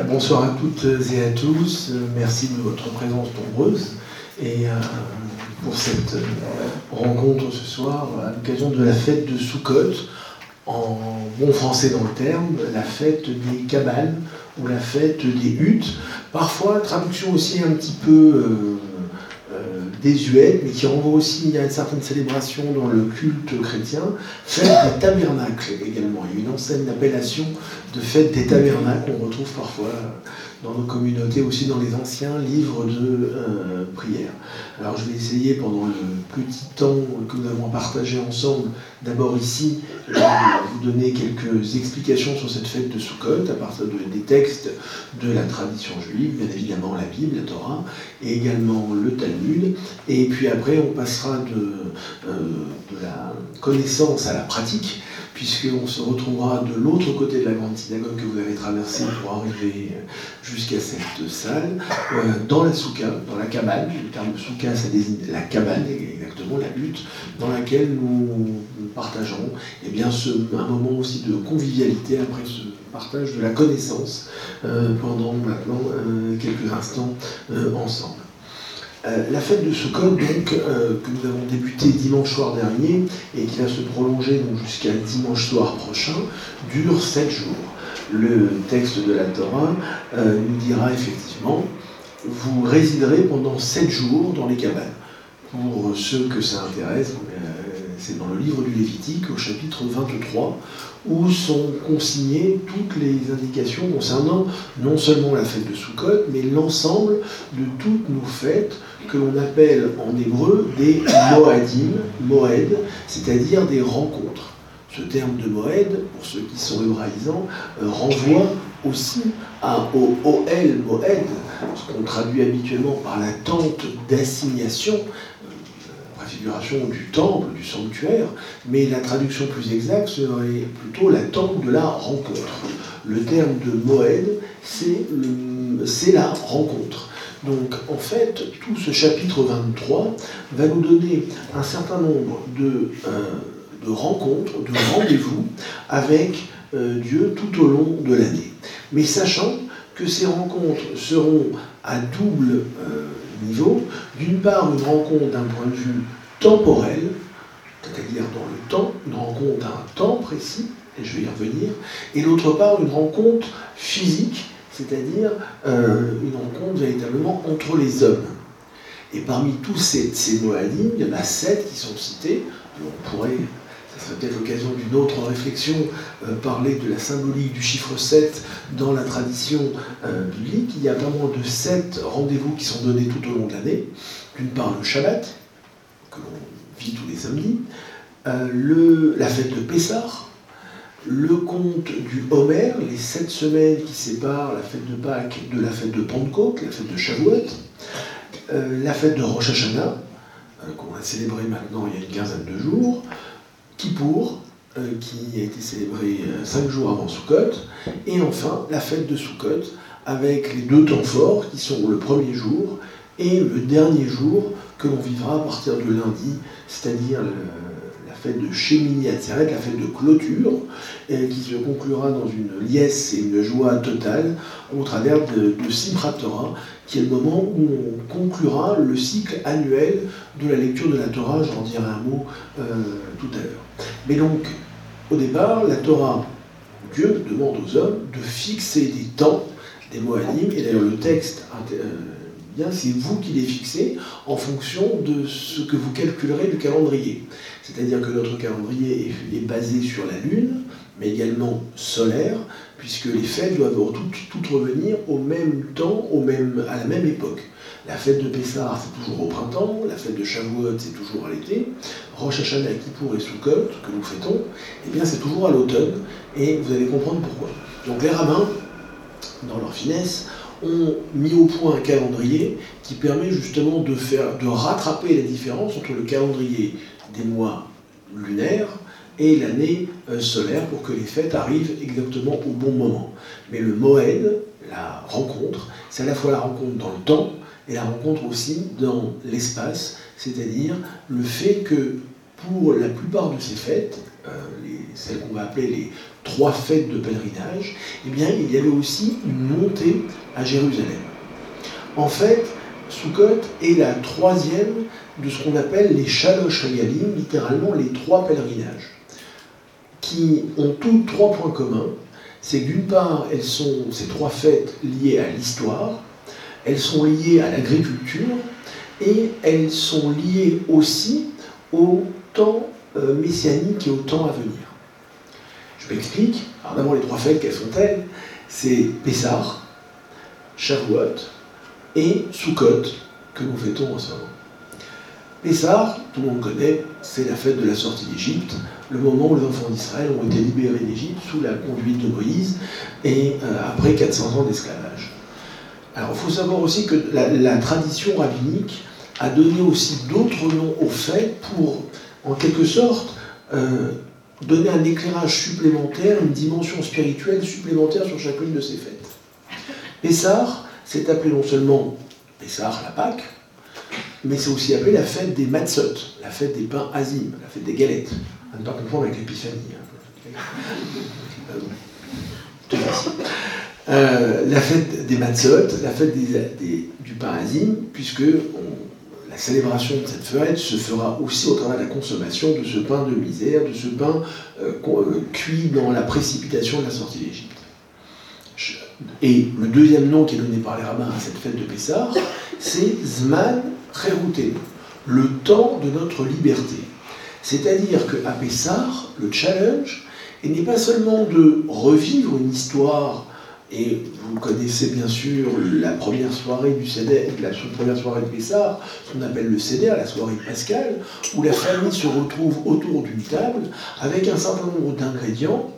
bonsoir à toutes et à tous. Merci de votre présence nombreuse et euh, pour cette euh, rencontre ce soir à l'occasion de la fête de Soukhot, en bon français dans le terme, la fête des cabales ou la fête des huttes. Parfois, traduction aussi un petit peu euh, désuète, mais qui renvoie aussi à une certaine célébration dans le culte chrétien, fête des tabernacles également. Il y a une ancienne appellation de fête des tabernacles qu'on retrouve parfois dans nos communautés, aussi dans les anciens livres de euh, prière. Alors je vais essayer pendant le petit temps que nous avons partagé ensemble, d'abord ici, de vous donner quelques explications sur cette fête de Sukkot à partir des textes de la tradition juive, bien évidemment la Bible, la Torah, et également le Talmud. Et puis après, on passera de, euh, de la connaissance à la pratique puisqu'on se retrouvera de l'autre côté de la grande synagogue que vous avez traversée pour arriver jusqu'à cette salle, euh, dans la souka, dans la cabane. Le terme souka, ça désigne la cabane, exactement, la lutte, dans laquelle nous partagerons eh bien, un moment aussi de convivialité après ce partage de la connaissance euh, pendant maintenant euh, quelques instants ensemble. Euh, la fête de Sukkot, donc, euh, que nous avons débuté dimanche soir dernier et qui va se prolonger jusqu'à dimanche soir prochain, dure sept jours. Le texte de la Torah euh, nous dira effectivement vous résiderez pendant sept jours dans les cabanes. Pour ceux que ça intéresse, c'est dans le livre du Lévitique, au chapitre 23, où sont consignées toutes les indications concernant non seulement la fête de Sukkot, mais l'ensemble de toutes nos fêtes que l'on appelle en hébreu des moadim, moed, c'est-à-dire des rencontres. Ce terme de moed, pour ceux qui sont hébraïsants, euh, renvoie aussi à, au OL moed, ce qu'on traduit habituellement par la tente d'assignation, préfiguration du temple, du sanctuaire, mais la traduction plus exacte serait plutôt la tente de la rencontre. Le terme de moed, c'est la rencontre. Donc en fait, tout ce chapitre 23 va nous donner un certain nombre de, euh, rencontres, de rendez-vous avec euh, Dieu tout au long de l'année. Mais sachant que ces rencontres seront à double euh, d'une part une rencontre d'un point de vue temporel, c'est-à-dire dans le temps, une rencontre d'un temps précis, et je vais y revenir, et d'autre part une rencontre physique c'est-à-dire euh, une rencontre véritablement entre les hommes. Et parmi tous ces, ces il y en a sept qui sont cités. on pourrait, ça serait peut-être l'occasion d'une autre réflexion, euh, parler de la symbolique du chiffre 7 dans la tradition euh, biblique. Il y a vraiment de sept rendez-vous qui sont donnés tout au long de l'année. D'une part, le Shabbat, que l'on vit tous les samedis, le, la fête de Pessah, le conte du Homer, les sept semaines qui séparent la fête de Pâques de la fête de Pentecôte, la fête de Shavuot, euh, la fête de Rosh Hashanah, euh, qu'on a célébrée maintenant il y a une quinzaine de jours, Kippour, euh, qui a été célébrée cinq jours avant Sukkot, et enfin la fête de Sukkot, avec les deux temps forts qui sont le premier jour et le dernier jour que l'on vivra à partir de lundi, c'est-à-dire le fête de Shemini Atzeret, la fête de clôture, qui se conclura dans une liesse et une joie totale au travers de, de Torah, qui est le moment où on conclura le cycle annuel de la lecture de la Torah. J'en dirai un mot euh, tout à l'heure. Mais donc, au départ, la Torah, Dieu demande aux hommes de fixer des temps, des mots animes, et d'ailleurs le texte. Euh, c'est vous qui les fixez en fonction de ce que vous calculerez du calendrier. C'est-à-dire que notre calendrier est, basé sur la Lune, mais également solaire, puisque les fêtes doivent toutes, revenir au même temps, au même, à la même époque. La fête de Pessah, c'est toujours au printemps, la fête de Shavuot, c'est toujours à l'été, Rosh Hashanah, Kippour et Sukkot, que nous fêtons, eh bien c'est toujours à l'automne, et vous allez comprendre pourquoi. Donc les rabbins, dans leur finesse, ont mis au point un calendrier qui permet justement de, faire, de rattraper la différence entre le calendrier des mois lunaires et l'année euh, solaire pour que les fêtes arrivent exactement au bon moment. Mais le Moed, la rencontre, c'est à la fois la rencontre dans le temps et la rencontre aussi dans l'espace, c'est-à-dire le fait que pour la plupart de ces fêtes, euh, celles qu'on va appeler les trois fêtes de pèlerinage, eh bien, il y avait aussi une montée à Jérusalem. En fait, Sukkot est la troisième de ce qu'on appelle les Shalosh Regalim, littéralement les trois pèlerinages, qui ont tous trois points communs. C'est d'une part, elles sont ces trois fêtes liées à l'histoire, elles sont liées à l'agriculture et elles sont liées aussi au temps euh, messianique et au temps à venir. Je m'explique. Alors d'abord les trois fêtes, quelles sont-elles? C'est Pessah, Shavuot et Sukkot que nous fêtons en ce tout le monde connaît, c'est la fête de la sortie d'Égypte, le moment où les enfants d'Israël ont été libérés d'Égypte sous la conduite de Moïse et euh, après 400 ans d'esclavage. Alors il faut savoir aussi que la, tradition rabbinique a donné aussi d'autres noms aux fêtes pour, en quelque sorte, euh, donner un éclairage supplémentaire, une dimension spirituelle supplémentaire sur chacune de ces fêtes. Pessah, c'est appelé non seulement Pessah, la Pâque, mais c'est aussi appelé la fête des matzot, la fête des pains azim, la fête des galettes. À ne pas confondre avec l'épiphanie. Hein. Euh, la fête des matzot, la fête du pain azim, puisque la célébration de cette fête se fera aussi au travers de la consommation de ce pain de misère, de ce pain euh, euh, cuit dans la précipitation de la sortie d'Égypte. Et le deuxième nom qui est donné par les rabbins à cette fête de Pessah, c'est Zman Cherutenu, le temps de notre liberté. C'est-à-dire qu'à Pessah, le challenge n'est pas seulement de revivre une histoire et vous connaissez bien sûr la première soirée du Seder, la première soirée de Pessah, ce qu'on appelle le Seder, la soirée de Pascal, où la famille se retrouve autour d'une table avec un certain nombre d'ingrédients,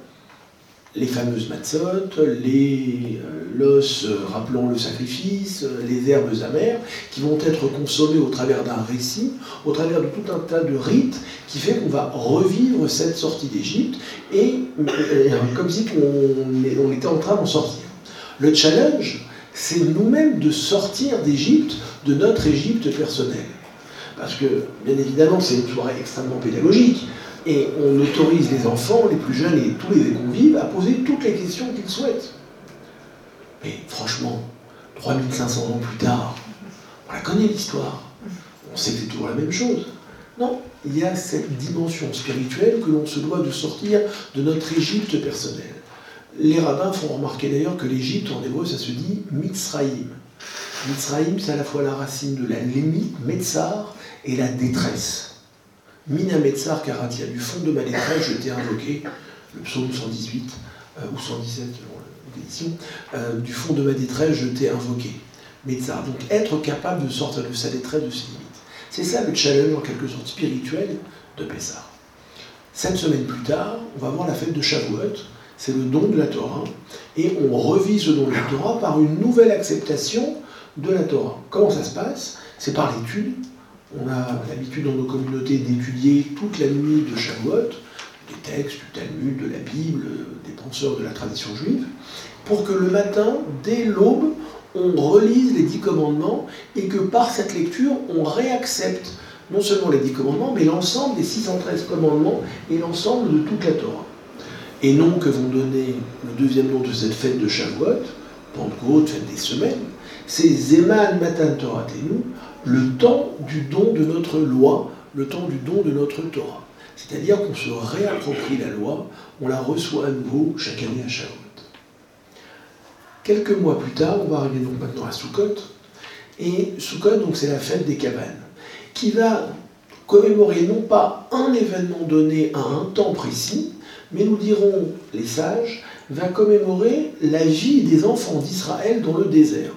les fameuses matzot, les euh, l'os euh, rappelant le sacrifice, euh, les herbes amères, qui vont être consommées au travers d'un récit, au travers de tout un tas de rites, qui fait qu'on va revivre cette sortie d'Égypte, et, comme si on, on était en train d'en sortir. Le challenge, c'est nous-mêmes de sortir d'Égypte, de notre Égypte personnelle. Parce que, bien évidemment, c'est une soirée extrêmement pédagogique, et on autorise les enfants, les plus jeunes et tous les convives à poser toutes les questions qu'ils souhaitent. Mais franchement, 3500 ans plus tard, on la connaît l'histoire. On sait que c'est toujours la même chose. Non, il y a cette dimension spirituelle que l'on se doit de sortir de notre Égypte personnelle. Les rabbins font remarquer d'ailleurs que l'Égypte, en hébreu, ça se dit Mitzraïm. Mitzraïm, c'est à la fois la racine de la lémite, Metzar, et la détresse. Mina Metzar Karatia, du fond de ma détresse, je t'ai invoqué, le psaume 118, euh, ou 117, l'édition, euh, du fond de ma détresse, je t'ai invoqué. Metzar, donc être capable de sortir de sa détresse, de ses limites. C'est ça le challenge en quelque sorte spirituel de Pessah. Sept semaines plus tard, on va voir la fête de Shavuot, c'est le don de la Torah, et on revit ce don de la Torah par une nouvelle acceptation de la Torah. Comment ça se passe? C'est par l'étude. On a l'habitude dans nos communautés d'étudier toute la nuit de Shavuot, des textes du Talmud, de la Bible, des penseurs de la tradition juive, pour que le matin, dès l'aube, on relise les dix commandements et que par cette lecture, on réaccepte non seulement les dix commandements, mais l'ensemble des 613 commandements et l'ensemble de toute la Torah. Et nom que vont donner le deuxième nom de cette fête de Shavuot, Pentecôte, fête des semaines, c'est Zeman Matan Torah le temps du don de notre loi, le temps du don de notre Torah. C'est-à-dire qu'on se réapproprie la loi, on la reçoit à nouveau chaque année à Shavuot. Quelques mois plus tard, on va arriver donc maintenant à Sukkot, et Sukkot, donc c'est la fête des cabanes, qui va commémorer non pas un événement donné à un temps précis, mais nous dirons, les sages, va commémorer la vie des enfants d'Israël dans le désert.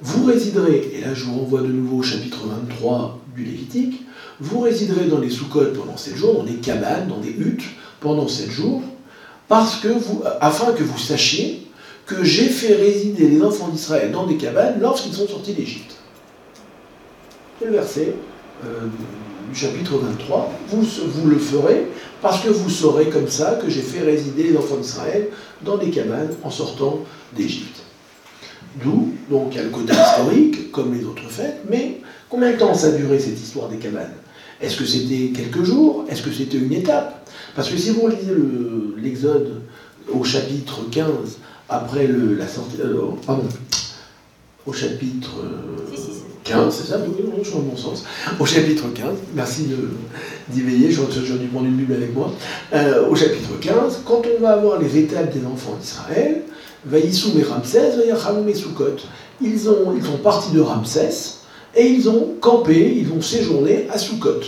Vous résiderez, et là je vous renvoie de nouveau au chapitre 23 du Lévitique, vous résiderez dans les sous-côtes pendant sept jours, dans des cabanes, dans des huttes, pendant sept jours, parce que vous, afin que vous sachiez que j'ai fait résider les enfants d'Israël dans des cabanes lorsqu'ils sont sortis d'Égypte. C'est le verset euh, du chapitre 23, vous, vous le ferez parce que vous saurez comme ça que j'ai fait résider les enfants d'Israël dans des cabanes en sortant d'Égypte. D'où, donc, il y a le côté historique, comme les autres fêtes, mais combien de temps ça a duré cette histoire des cabanes? Est-ce que c'était quelques jours? Est-ce que c'était une étape? Parce que si vous lisez l'Exode au chapitre 15, après la sortie. Euh, pardon, au chapitre 15, c'est ça Oui, je suis bon sens. Au chapitre 15, merci d'y veiller, j'ai dû prendre une Bible avec moi. Euh, au chapitre 15, quand on va avoir les étapes des enfants d'Israël, Vaïsou et Ramsès, Vaïachamou et Soukot, ils, ont, ils sont partis de Ramsès et ils ont campé, ils ont séjourné à Soukot.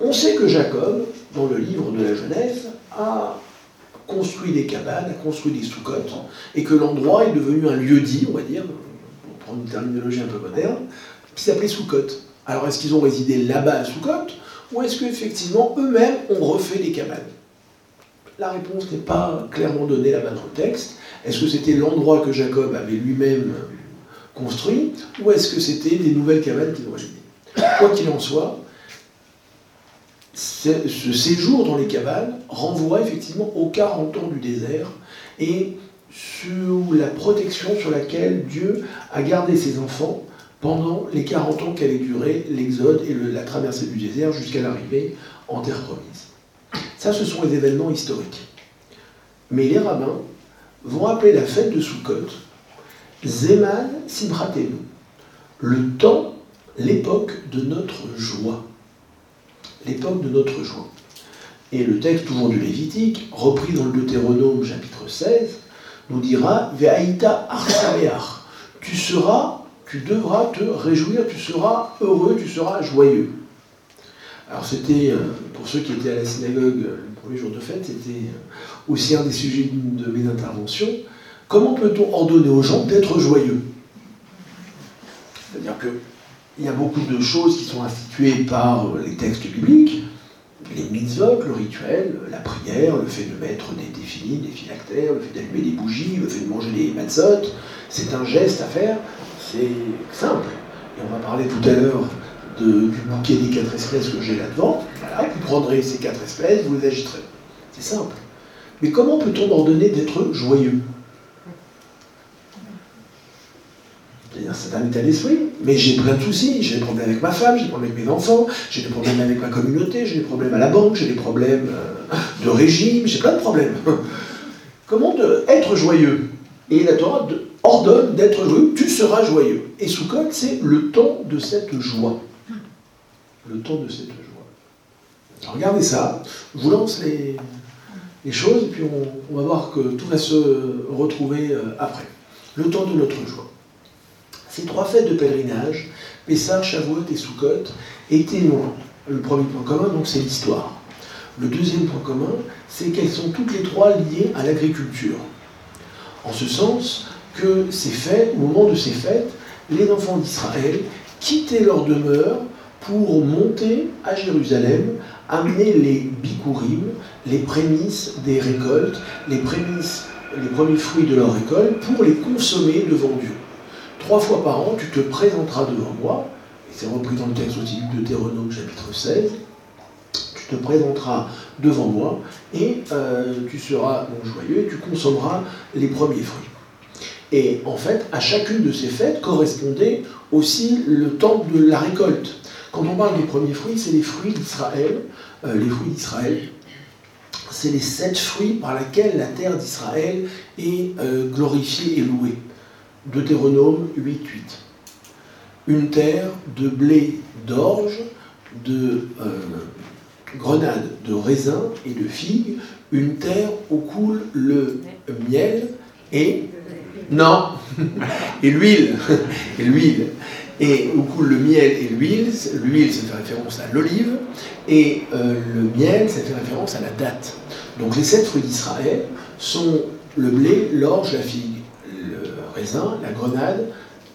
On sait que Jacob, dans le livre de la Genèse, a construit des cabanes, a construit des Soukottes, et que l'endroit est devenu un lieu-dit, on va dire, prendre une terminologie un peu moderne, qui s'appelait Soukot. Alors est-ce qu'ils ont résidé là-bas à Soukot, ou est-ce qu'effectivement eux-mêmes ont refait des cabanes? La réponse n'est pas clairement donnée là-bas dans le texte. Est-ce que c'était l'endroit que Jacob avait lui-même construit, ou est-ce que c'était des nouvelles cabanes qu'ils ont achetées Quoi qu'il en soit, ce séjour dans les cabanes renvoie effectivement aux 40 ans du désert et sous la protection sur laquelle Dieu a gardé ses enfants pendant les 40 ans qu'allait durer l'exode et la traversée du désert jusqu'à l'arrivée en terre promise. Ça, ce sont les événements historiques. Mais les rabbins vont appeler la fête de Sukkot Zeman Simchatenu, le temps, l'époque de notre joie. L'époque de notre joie. Et le texte toujours du Lévitique, repris dans le Deutéronome chapitre 16, nous dira Ve'aïta arsameach. Tu seras, tu devras te réjouir, tu seras heureux, tu seras joyeux. Alors c'était, euh, pour ceux qui étaient à la synagogue le premier jour de fête, c'était euh, aussi un des sujets de mes interventions. Comment peut-on ordonner aux gens d'être joyeux? C'est-à-dire qu'il y a beaucoup de choses qui sont instituées par les textes bibliques, les mitzvot, le rituel, la prière, le fait de mettre des définis, des phylactères, le fait d'allumer des bougies, le fait de manger des matzot, c'est un geste à faire, c'est simple. Et on va parler tout à l'heure du bouquet des quatre espèces que j'ai là-devant. Voilà, vous prendrez ces quatre espèces, vous les agiterez. C'est simple. Mais comment peut-on ordonner d'être joyeux? C'est un état d'esprit, mais j'ai plein de soucis. J'ai des problèmes avec ma femme, j'ai des problèmes avec mes enfants, j'ai des problèmes avec ma communauté, j'ai des problèmes à la banque, j'ai des problèmes euh, de régime, j'ai plein de problèmes. Comment être joyeux? Et la Torah ordonne d'être joyeux, tu seras joyeux. Et Sukkot, c'est le temps de cette joie. Le temps de cette joie. regardez ça, je vous lance les, choses, et puis on, va voir que tout va se retrouver euh, après. Le temps de notre joie. Ces trois fêtes de pèlerinage, Pessah, Shavuot et Sukkot, étaient Le premier point commun, donc, c'est l'histoire. Le deuxième point commun, c'est qu'elles sont toutes les trois liées à l'agriculture. En ce sens que ces fêtes, au moment de ces fêtes, les enfants d'Israël quittaient leur demeure pour monter à Jérusalem, amener les bikurim, les prémices des récoltes, les prémices, les premiers fruits de leur récolte, pour les consommer devant Dieu. Trois fois par an, tu te présenteras devant moi, et c'est repris dans le texte aussi du Deutéronome chapitre 16, tu te présenteras devant moi, et euh, tu seras joyeux, et tu consommeras les premiers fruits. Et en fait, à chacune de ces fêtes correspondait aussi le temps de la récolte. Quand on parle des premiers fruits, c'est les fruits d'Israël. Euh, les fruits d'Israël, c'est les sept fruits par lesquels la terre d'Israël est euh, glorifiée et louée. Deutéronome 8.8. Une terre de blé d'orge, de euh, grenades, de raisins et de figues, une terre où coule le miel et non et l'huile et l'huile et où coule le miel et l'huile. L'huile, ça fait référence à l'olive et euh, le miel, ça fait référence à la date. Donc les sept fruits d'Israël sont le blé, l'orge, la figue raisin, la grenade,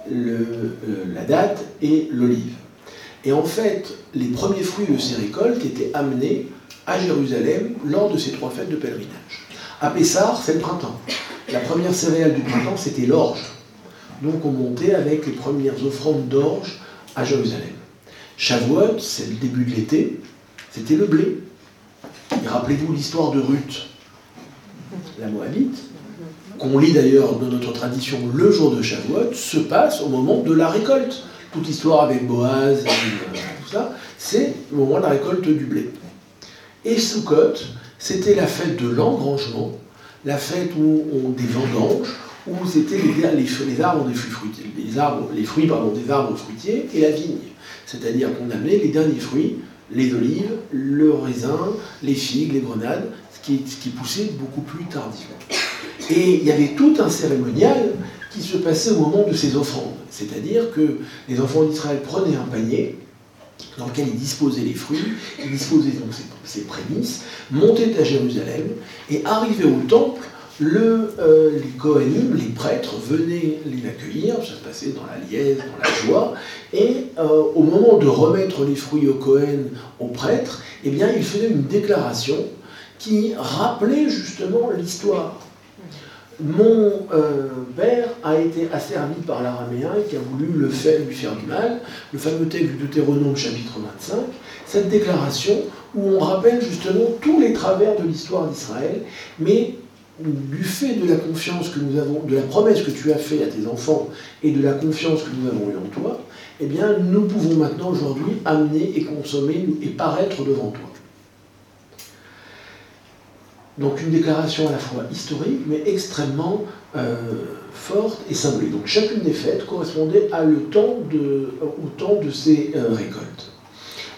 la date et l'olive. Et en fait, les premiers fruits de ces récoltes étaient amenés à Jérusalem lors de ces trois fêtes de pèlerinage. À Pessar, c'est le printemps. La première céréale du printemps, c'était l'orge. Donc on montait avec les premières offrandes d'orge à Jérusalem. Shavuot, c'est le début de l'été, c'était le blé. Rappelez-vous l'histoire de Ruth, la Moabite qu'on lit d'ailleurs dans notre tradition le jour de Shavuot, se passe au moment de la récolte. Toute l'histoire avec Boaz, et, euh, tout ça, c'est le moment de la récolte du blé. Et Sukkot, c'était la fête de l'engrangement, la fête des vendanges, où c'était les, les, des fruits arbres, les fruits pardon, des arbres fruitiers et la vigne. C'est-à-dire qu'on amenait les derniers fruits, les olives, le raisin, les figues, les grenades, ce qui, ce qui poussait beaucoup plus tardivement. Et il y avait tout un cérémonial qui se passait au moment de ces offrandes. C'est-à-dire que les enfants d'Israël prenaient un panier dans lequel ils disposaient les fruits, ils disposaient donc ces, prémices, montaient à Jérusalem et arrivaient au temple, le, euh, les Kohanim, les prêtres, venaient les accueillir, ça se passait dans la liesse, dans la joie, et euh, au moment de remettre les fruits au Kohen, aux prêtres, eh bien, ils faisaient une déclaration qui rappelait justement l'histoire mon euh, père a été asservi par l'araméen qui a voulu le faire, lui faire du mal, le fameux texte du Deutéronome chapitre 25, cette déclaration où on rappelle justement tous les travers de l'histoire d'Israël, mais du fait de la confiance que nous avons, de la promesse que tu as faite à tes enfants et de la confiance que nous avons eue en toi, eh bien, nous pouvons maintenant aujourd'hui amener et consommer et paraître devant toi. Donc une déclaration à la fois historique, mais extrêmement euh, forte et symbolique. Donc chacune des fêtes correspondait au temps de ces euh, récoltes.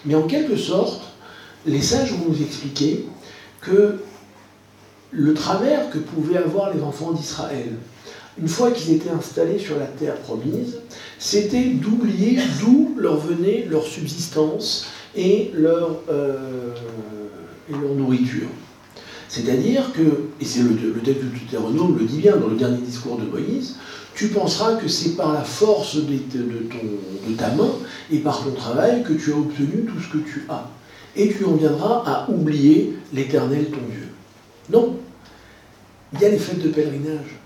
Mais en quelque sorte, les sages vont nous expliquer que le travers que pouvaient avoir les enfants d'Israël, une fois qu'ils étaient installés sur la terre promise, c'était d'oublier d'où leur venait leur subsistance et leur, euh, et leur nourriture. C'est-à-dire que, et c'est le, texte de Deutéronome le dit bien dans le dernier discours de Moïse, tu penseras que c'est par la force de, de, ta main et par ton travail que tu as obtenu tout ce que tu as. Et tu en viendras à oublier l'Éternel ton Dieu. Non. Il y a les fêtes de pèlerinage.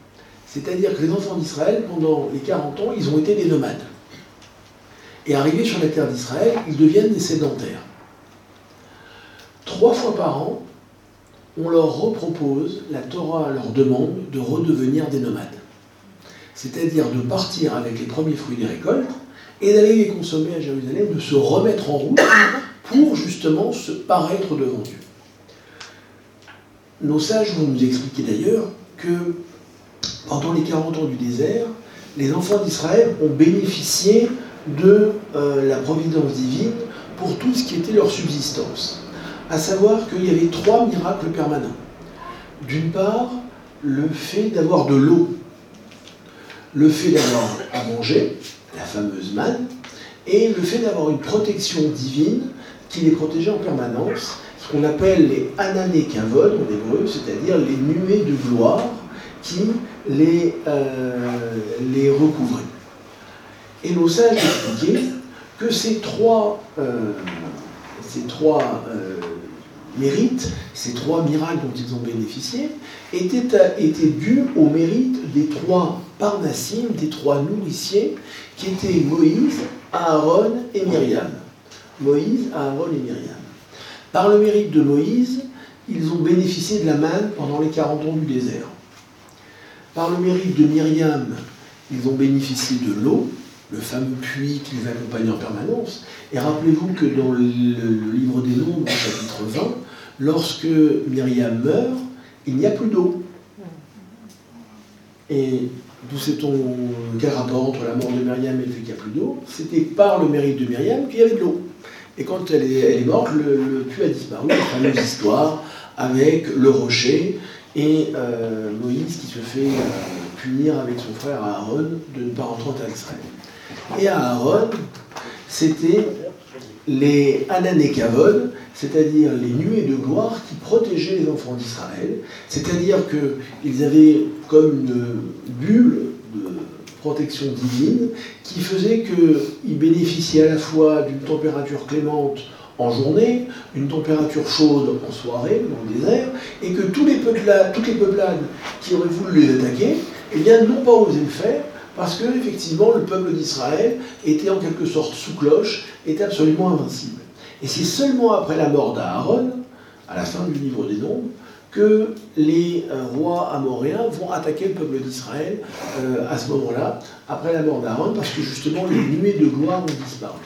C'est-à-dire que les enfants d'Israël, pendant les 40 ans, ils ont été des nomades. Et arrivés sur la terre d'Israël, ils deviennent des sédentaires. Trois fois par an, on leur repropose, la Torah leur demande de redevenir des nomades. C'est-à-dire de partir avec les premiers fruits des récoltes et d'aller les consommer à Jérusalem, de se remettre en route pour justement se paraître devant Dieu. Nos sages vont nous expliquer d'ailleurs que pendant les 40 ans du désert, les enfants d'Israël ont bénéficié de euh, la providence divine pour tout ce qui était leur subsistance à savoir qu'il y avait trois miracles permanents. D'une part, le fait d'avoir de l'eau, le fait d'avoir à manger, la fameuse manne, et le fait d'avoir une protection divine qui les protégeait en permanence, ce qu'on appelle les ananekavod en hébreu, c'est-à-dire les nuées de gloire qui les, euh, les recouvraient. Et nos sages expliquaient que ces trois, euh, ces trois euh, mérites, ces trois miracles dont ils ont bénéficié, étaient, dus au mérite des trois parnassim, des trois nourriciers, qui étaient Moïse, Aaron et Myriam. Moïse, Aaron et Myriam. Par le mérite de Moïse, ils ont bénéficié de la manne pendant les 40 ans du désert. Par le mérite de Myriam, ils ont bénéficié de l'eau, le fameux puits qui les accompagnait en permanence. Et rappelez-vous que dans le, livre des Nombres, chapitre 20, lorsque Myriam meurt, il n'y a plus d'eau. Et d'où sait-on quel rapport entre la mort de Myriam et le fait qu'il n'y a plus d'eau? C'était par le mérite de Myriam qu'il y avait de l'eau. Et quand elle est, morte, le, puits a disparu, la fameuse histoire avec le rocher et euh, Moïse qui se fait euh, punir avec son frère Aaron de ne pas rentrer en terre d'Israël. Et Aaron, c'était les Ananekavod, c'est-à-dire les nuées de gloire qui protégeaient les enfants d'Israël, c'est-à-dire qu'ils avaient comme une bulle de protection divine qui faisait qu'ils bénéficiaient à la fois d'une température clémente en journée, une température chaude en soirée dans le désert, et que tous les peuplades, toutes les peuplades qui auraient voulu les attaquer, eh bien, n'ont pas osé le faire, parce que effectivement le peuple d'Israël était en quelque sorte sous cloche, était absolument invincible. Et c'est seulement après la mort d'Aaron, à la fin du livre des Nombres, que les euh, rois amoréens vont attaquer le peuple d'Israël euh, à ce moment-là, après la mort d'Aaron, parce que justement les nuées de gloire ont disparu.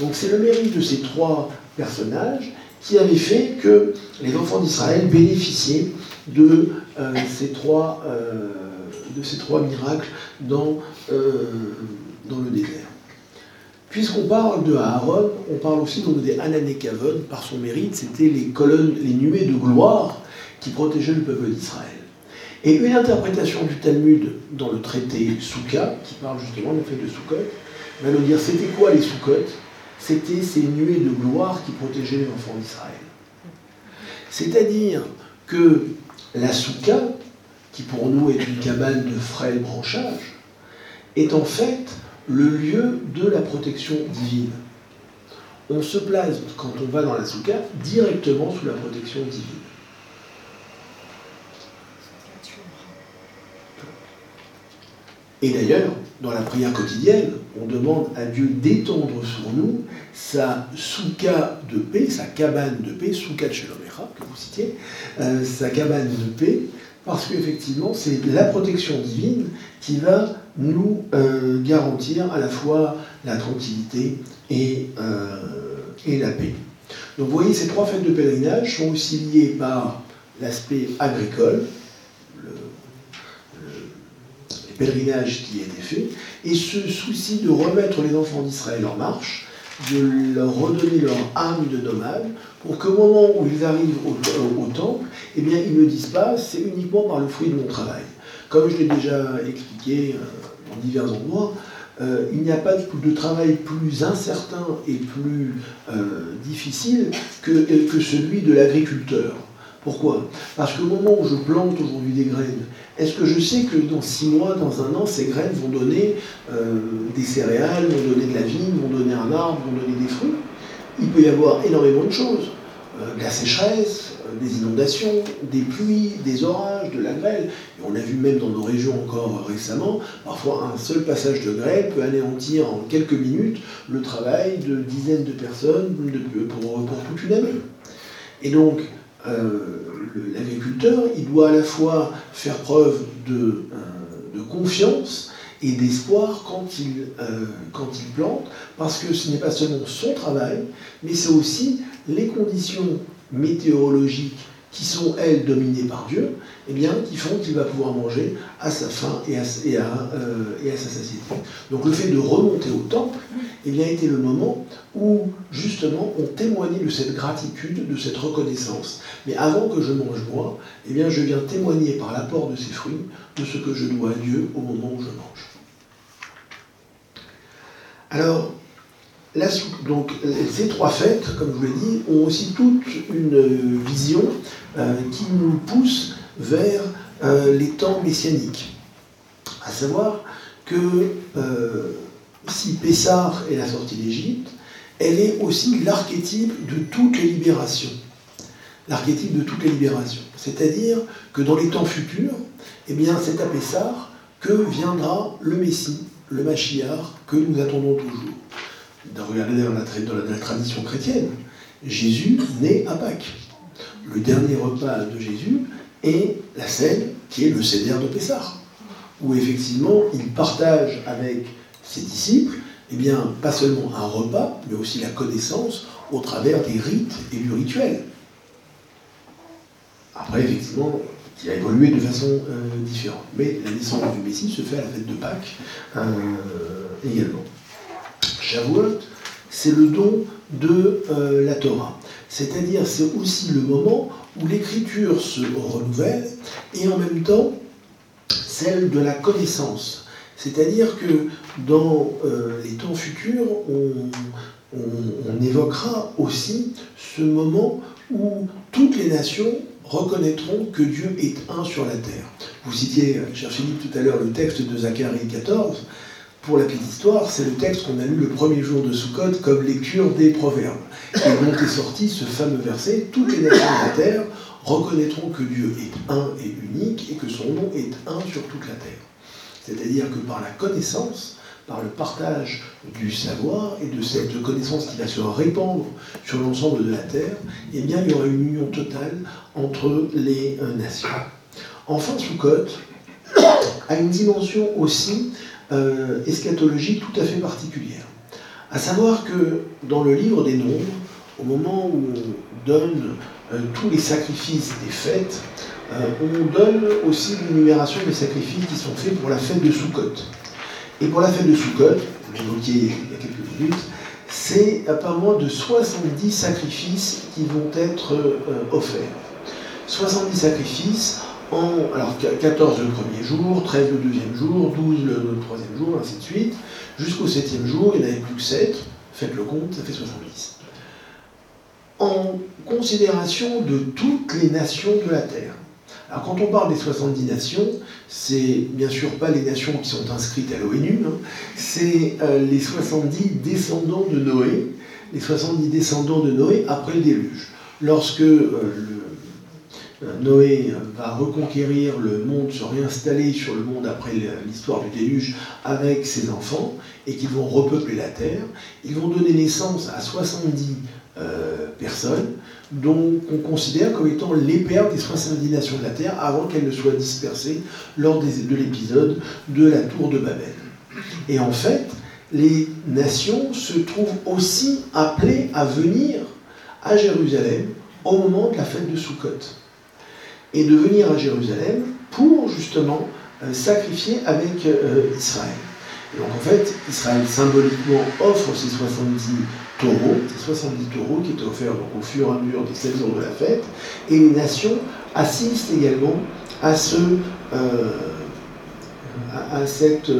Donc c'est le mérite de ces trois personnages qui avait fait que les enfants d'Israël bénéficiaient de, euh, ces trois, de ces trois miracles dans, euh, le désert. Puisqu'on parle de Aaron, on parle aussi donc des Ananékavon, par son mérite, c'était les colonnes, les nuées de gloire qui protégeaient le peuple d'Israël. Et une interprétation du Talmud dans le traité Souka, qui parle justement de Soukot, va nous dire c'était quoi les Soukot C'était ces nuées de gloire qui protégeaient les enfants d'Israël. C'est-à-dire que la Souka, qui pour nous est une cabane de frêle branchage, est en fait le lieu de la protection divine. On se place, quand on va dans la Souka, directement sous la protection divine. Et d'ailleurs, dans la prière quotidienne, on demande à Dieu d'étendre sur nous sa souka de paix, sa cabane de paix, souka de Shelomecha, que vous citiez, euh, sa cabane de paix, parce qu'effectivement, c'est la protection divine qui va nous euh, garantir à la fois la tranquillité et, euh, et la paix. Donc vous voyez, ces trois fêtes de pèlerinage sont aussi liées par l'aspect agricole, pèlerinage qui été fait, et ce souci de remettre les enfants d'Israël en marche, de leur redonner leur âme de nomade, pour qu'au moment où ils arrivent au, temple, eh ils ne disent pas c'est uniquement par le fruit de mon travail. Comme je l'ai déjà expliqué euh, dans divers endroits, euh, il n'y a pas de travail plus incertain et plus euh, difficile que celui de l'agriculteur. Pourquoi? Parce qu'au moment où je plante aujourd'hui des graines, est-ce que je sais que dans six mois, dans un an, ces graines vont donner euh, des céréales, vont donner de la vigne, vont donner un arbre, vont donner des fruits? Il peut y avoir énormément de choses. Euh, de la sécheresse, euh, des inondations, des pluies, des orages, de la grêle. Et on a vu même dans nos régions encore récemment, parfois un seul passage de grêle peut anéantir en quelques minutes le travail de dizaines de personnes pour, pour toute une année. Et donc, l'agriculteur, il doit à la fois faire preuve de, euh, confiance et d'espoir euh, quand il plante, parce que ce n'est pas seulement son travail, mais c'est aussi les conditions météorologiques qui sont, elles, dominées par Dieu, eh bien, qui font qu'il va pouvoir manger à sa faim et à, à sa satiété. Donc le fait de remonter au temple, il a été le moment où justement on témoignait de cette gratitude, de cette reconnaissance. Mais avant que je mange moi, eh bien je viens témoigner par l'apport de ces fruits de ce que je dois à Dieu au moment où je mange. Alors, donc, ces trois fêtes, comme je vous l'ai dit, ont aussi toute une vision euh, qui nous pousse vers euh, les temps messianiques. À savoir que euh, si Pessar est la sortie d'Égypte, elle est aussi l'archétype de toutes les libérations. L'archétype de toutes les libérations. C'est-à-dire que dans les temps futurs, eh bien, c'est à Pessar que viendra le Messie, le Machiar, que nous attendons toujours. Regardez dans dans la tradition chrétienne, Jésus naît à Pâques. Le dernier repas de Jésus est la scène qui est le Seder de Pessar, où effectivement il partage avec ses disciples, eh bien, pas seulement un repas, mais aussi la connaissance au travers des rites et du rituel. Après, effectivement, qui a évolué de façon euh, différente. Mais la naissance du Messie se fait à la fête de Pâques euh, également. Shavuot, c'est le don de euh, la Torah. C'est-à-dire, c'est aussi le moment où l'écriture se renouvelle et en même temps celle de la connaissance c'est-à-dire que dans euh, les temps futurs, on, évoquera aussi ce moment où toutes les nations reconnaîtront que Dieu est un sur la terre. Vous citiez, cher Philippe, tout à l'heure le texte de Zacharie 14. Pour la petite histoire, c'est le texte qu'on a lu le premier jour de Sukkot comme lecture des proverbes. Et dont est sorti ce fameux verset Toutes les nations de la terre reconnaîtront que Dieu est un et unique et que son nom est un sur toute la terre. C'est-à-dire que par la connaissance, par le partage du savoir et de cette connaissance qui va se répandre sur l'ensemble de la Terre, eh bien, il y aura une union totale entre les nations. Enfin, Sukkot a une dimension aussi euh, eschatologique tout à fait particulière. À savoir que dans le livre des nombres, au moment où on donne euh, tous les sacrifices des fêtes, euh, on donne aussi l'énumération des sacrifices qui sont faits pour la fête de Sukkot. Et pour la fête de Sukkot, évoqué il y a quelques minutes, c'est apparemment de 70 sacrifices qui vont être euh, offerts. 70 sacrifices alors, 14 le premier jour, 13 le deuxième jour, 12 le, troisième jour, ainsi de suite. Jusqu'au septième jour, il n'y en avait plus que 7. Faites le compte, ça fait 70. En considération de toutes les nations de la terre. Alors quand on parle des 70 nations, c'est bien sûr pas les nations qui sont inscrites à l'ONU, hein. c'est euh, les 70 descendants de Noé, les 70 descendants de Noé après le déluge. Lorsque euh, euh, Noé va reconquérir le monde, se réinstaller sur le monde après l'histoire du déluge avec ses enfants, et qu'ils vont repeupler la terre, ils vont donner naissance à 70 personnes dont on considère comme étant les pères des 70 nations de la terre avant qu'elles ne soient dispersées lors de l'épisode de la tour de Babel. Et en fait, les nations se trouvent aussi appelées à venir à Jérusalem au moment de la fête de Sukkot. Et de venir à Jérusalem pour justement euh, sacrifier avec euh, Israël. donc en fait, Israël symboliquement offre ses 70 taureaux, 70 taureaux qui étaient offerts au fur et à mesure des 7 jours de la fête, et les nations assistent également à, ce, euh, à, cette,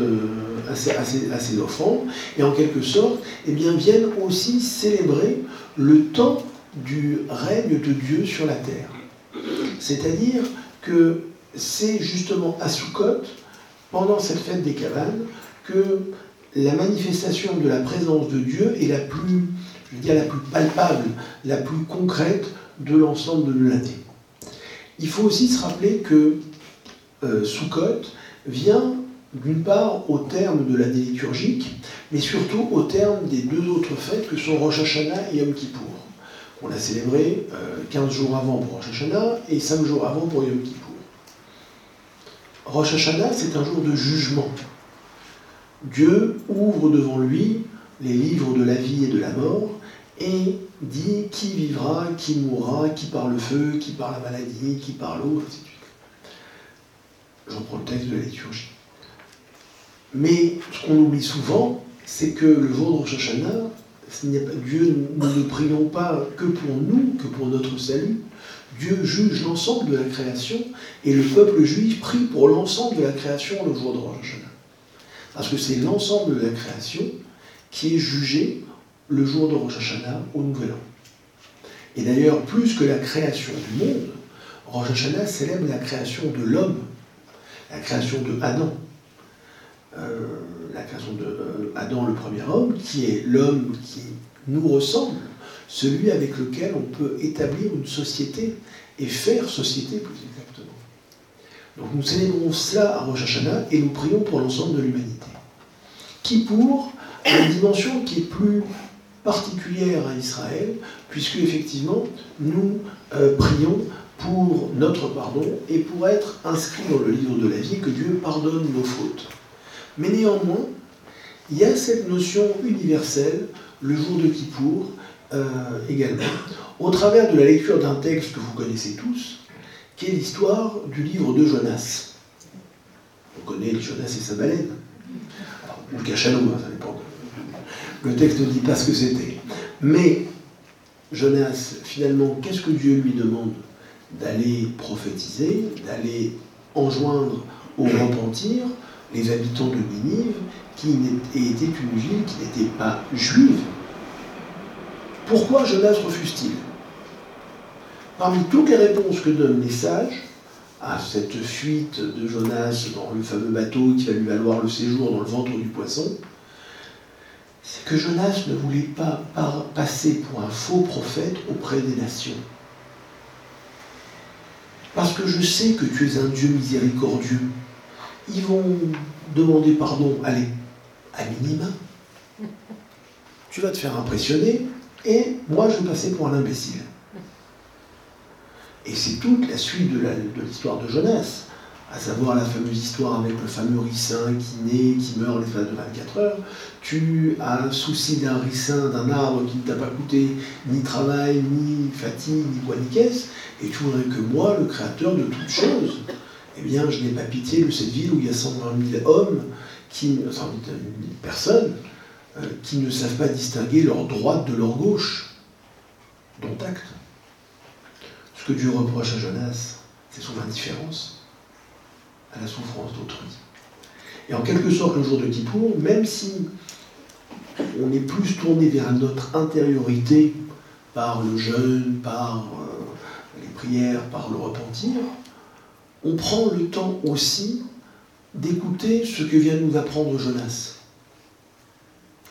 à, ces, à, ces, offrandes, et en quelque sorte, eh bien, viennent aussi célébrer le temps du règne de Dieu sur la terre. C'est-à-dire que c'est justement à Sukkot, pendant cette fête des cabanes, que la manifestation de la présence de Dieu est la plus, palpable, la plus concrète de l'ensemble de l'année. Il faut aussi se rappeler que euh, vient d'une part au terme de l'année liturgique, mais surtout au terme des deux autres fêtes que sont Rosh Hashanah et Yom Kippour. On a célébré 15 euh, jours avant pour Rosh Hashanah et 5 jours avant pour Yom Kippour. Rosh Hashanah, c'est un jour de jugement. Dieu ouvre devant lui les livres de la vie et de la mort et dit qui vivra, qui mourra, qui par le feu, qui par la maladie, qui par l'eau, etc. J'en prends le texte de la liturgie. Mais ce qu'on oublie souvent, c'est que le jour de Rosh Hashanah, Dieu, nous ne prions pas que pour nous, que pour notre salut. Dieu juge l'ensemble de la création et le peuple juif prie pour l'ensemble de la création le jour de Rosh Hashanah. Parce que c'est l'ensemble de la création qui est jugé le jour de Rosh Hashanah au Nouvel An. Et d'ailleurs, plus que la création du monde, Rosh Hashanah célèbre la création de l'homme, la création de Adam. Euh, la création de euh, Adam, le premier homme, qui est l'homme qui nous ressemble, celui avec lequel on peut établir une société et faire société plus exactement. Donc nous célébrons cela à Rosh Hashanah et nous prions pour l'ensemble de l'humanité. Qui pour une dimension qui est plus particulière à Israël, puisque effectivement nous euh, prions pour notre pardon et pour être inscrits dans le livre de la vie, que Dieu pardonne nos fautes. Mais néanmoins, il y a cette notion universelle, le jour de Kippour euh, également, au travers de la lecture d'un texte que vous connaissez tous, qui est l'histoire du livre de Jonas. On connaît Jonas et sa baleine, ou le cachalot, hein, ça dépend. Le texte ne dit pas ce que c'était. Mais Jonas, finalement, qu'est-ce que Dieu lui demande D'aller prophétiser, d'aller enjoindre au repentir les habitants de Ninive, qui était une ville qui n'était pas juive. Pourquoi Jonas refuse-t-il? Parmi toutes les réponses que donnent les sages à cette fuite de Jonas dans le fameux bateau qui va lui valoir le séjour dans le ventre du poisson, c'est que Jonas ne voulait pas passer pour un faux prophète auprès des nations. Parce que je sais que tu es un Dieu miséricordieux. Ils vont demander pardon, allez, à minima. Tu vas te faire impressionner et moi je vais passer pour un imbécile. Et c'est toute la suite de l'histoire de, Jonas. à savoir la fameuse histoire avec le fameux ricin qui naît, qui meurt l'espace de 24 heures, tu as un souci d'un ricin, d'un arbre qui ne t'a pas coûté ni travail, ni fatigue, ni quoi ni caisse, et tu voudrais que moi, le créateur de toutes choses, eh bien, je n'ai pas pitié de cette ville où il y a 120 000 hommes, qui, 120 000 personnes, euh, qui ne savent pas distinguer leur droite de leur gauche, dont acte. Ce que Dieu reproche à Jonas, c'est son indifférence à la souffrance d'autrui. Et en quelque sorte, le jour de Kippour, même si on est plus tourné vers notre intériorité par le jeûne, par euh, les prières, par le repentir, on prend le temps aussi d'écouter ce que vient nous apprendre Jonas.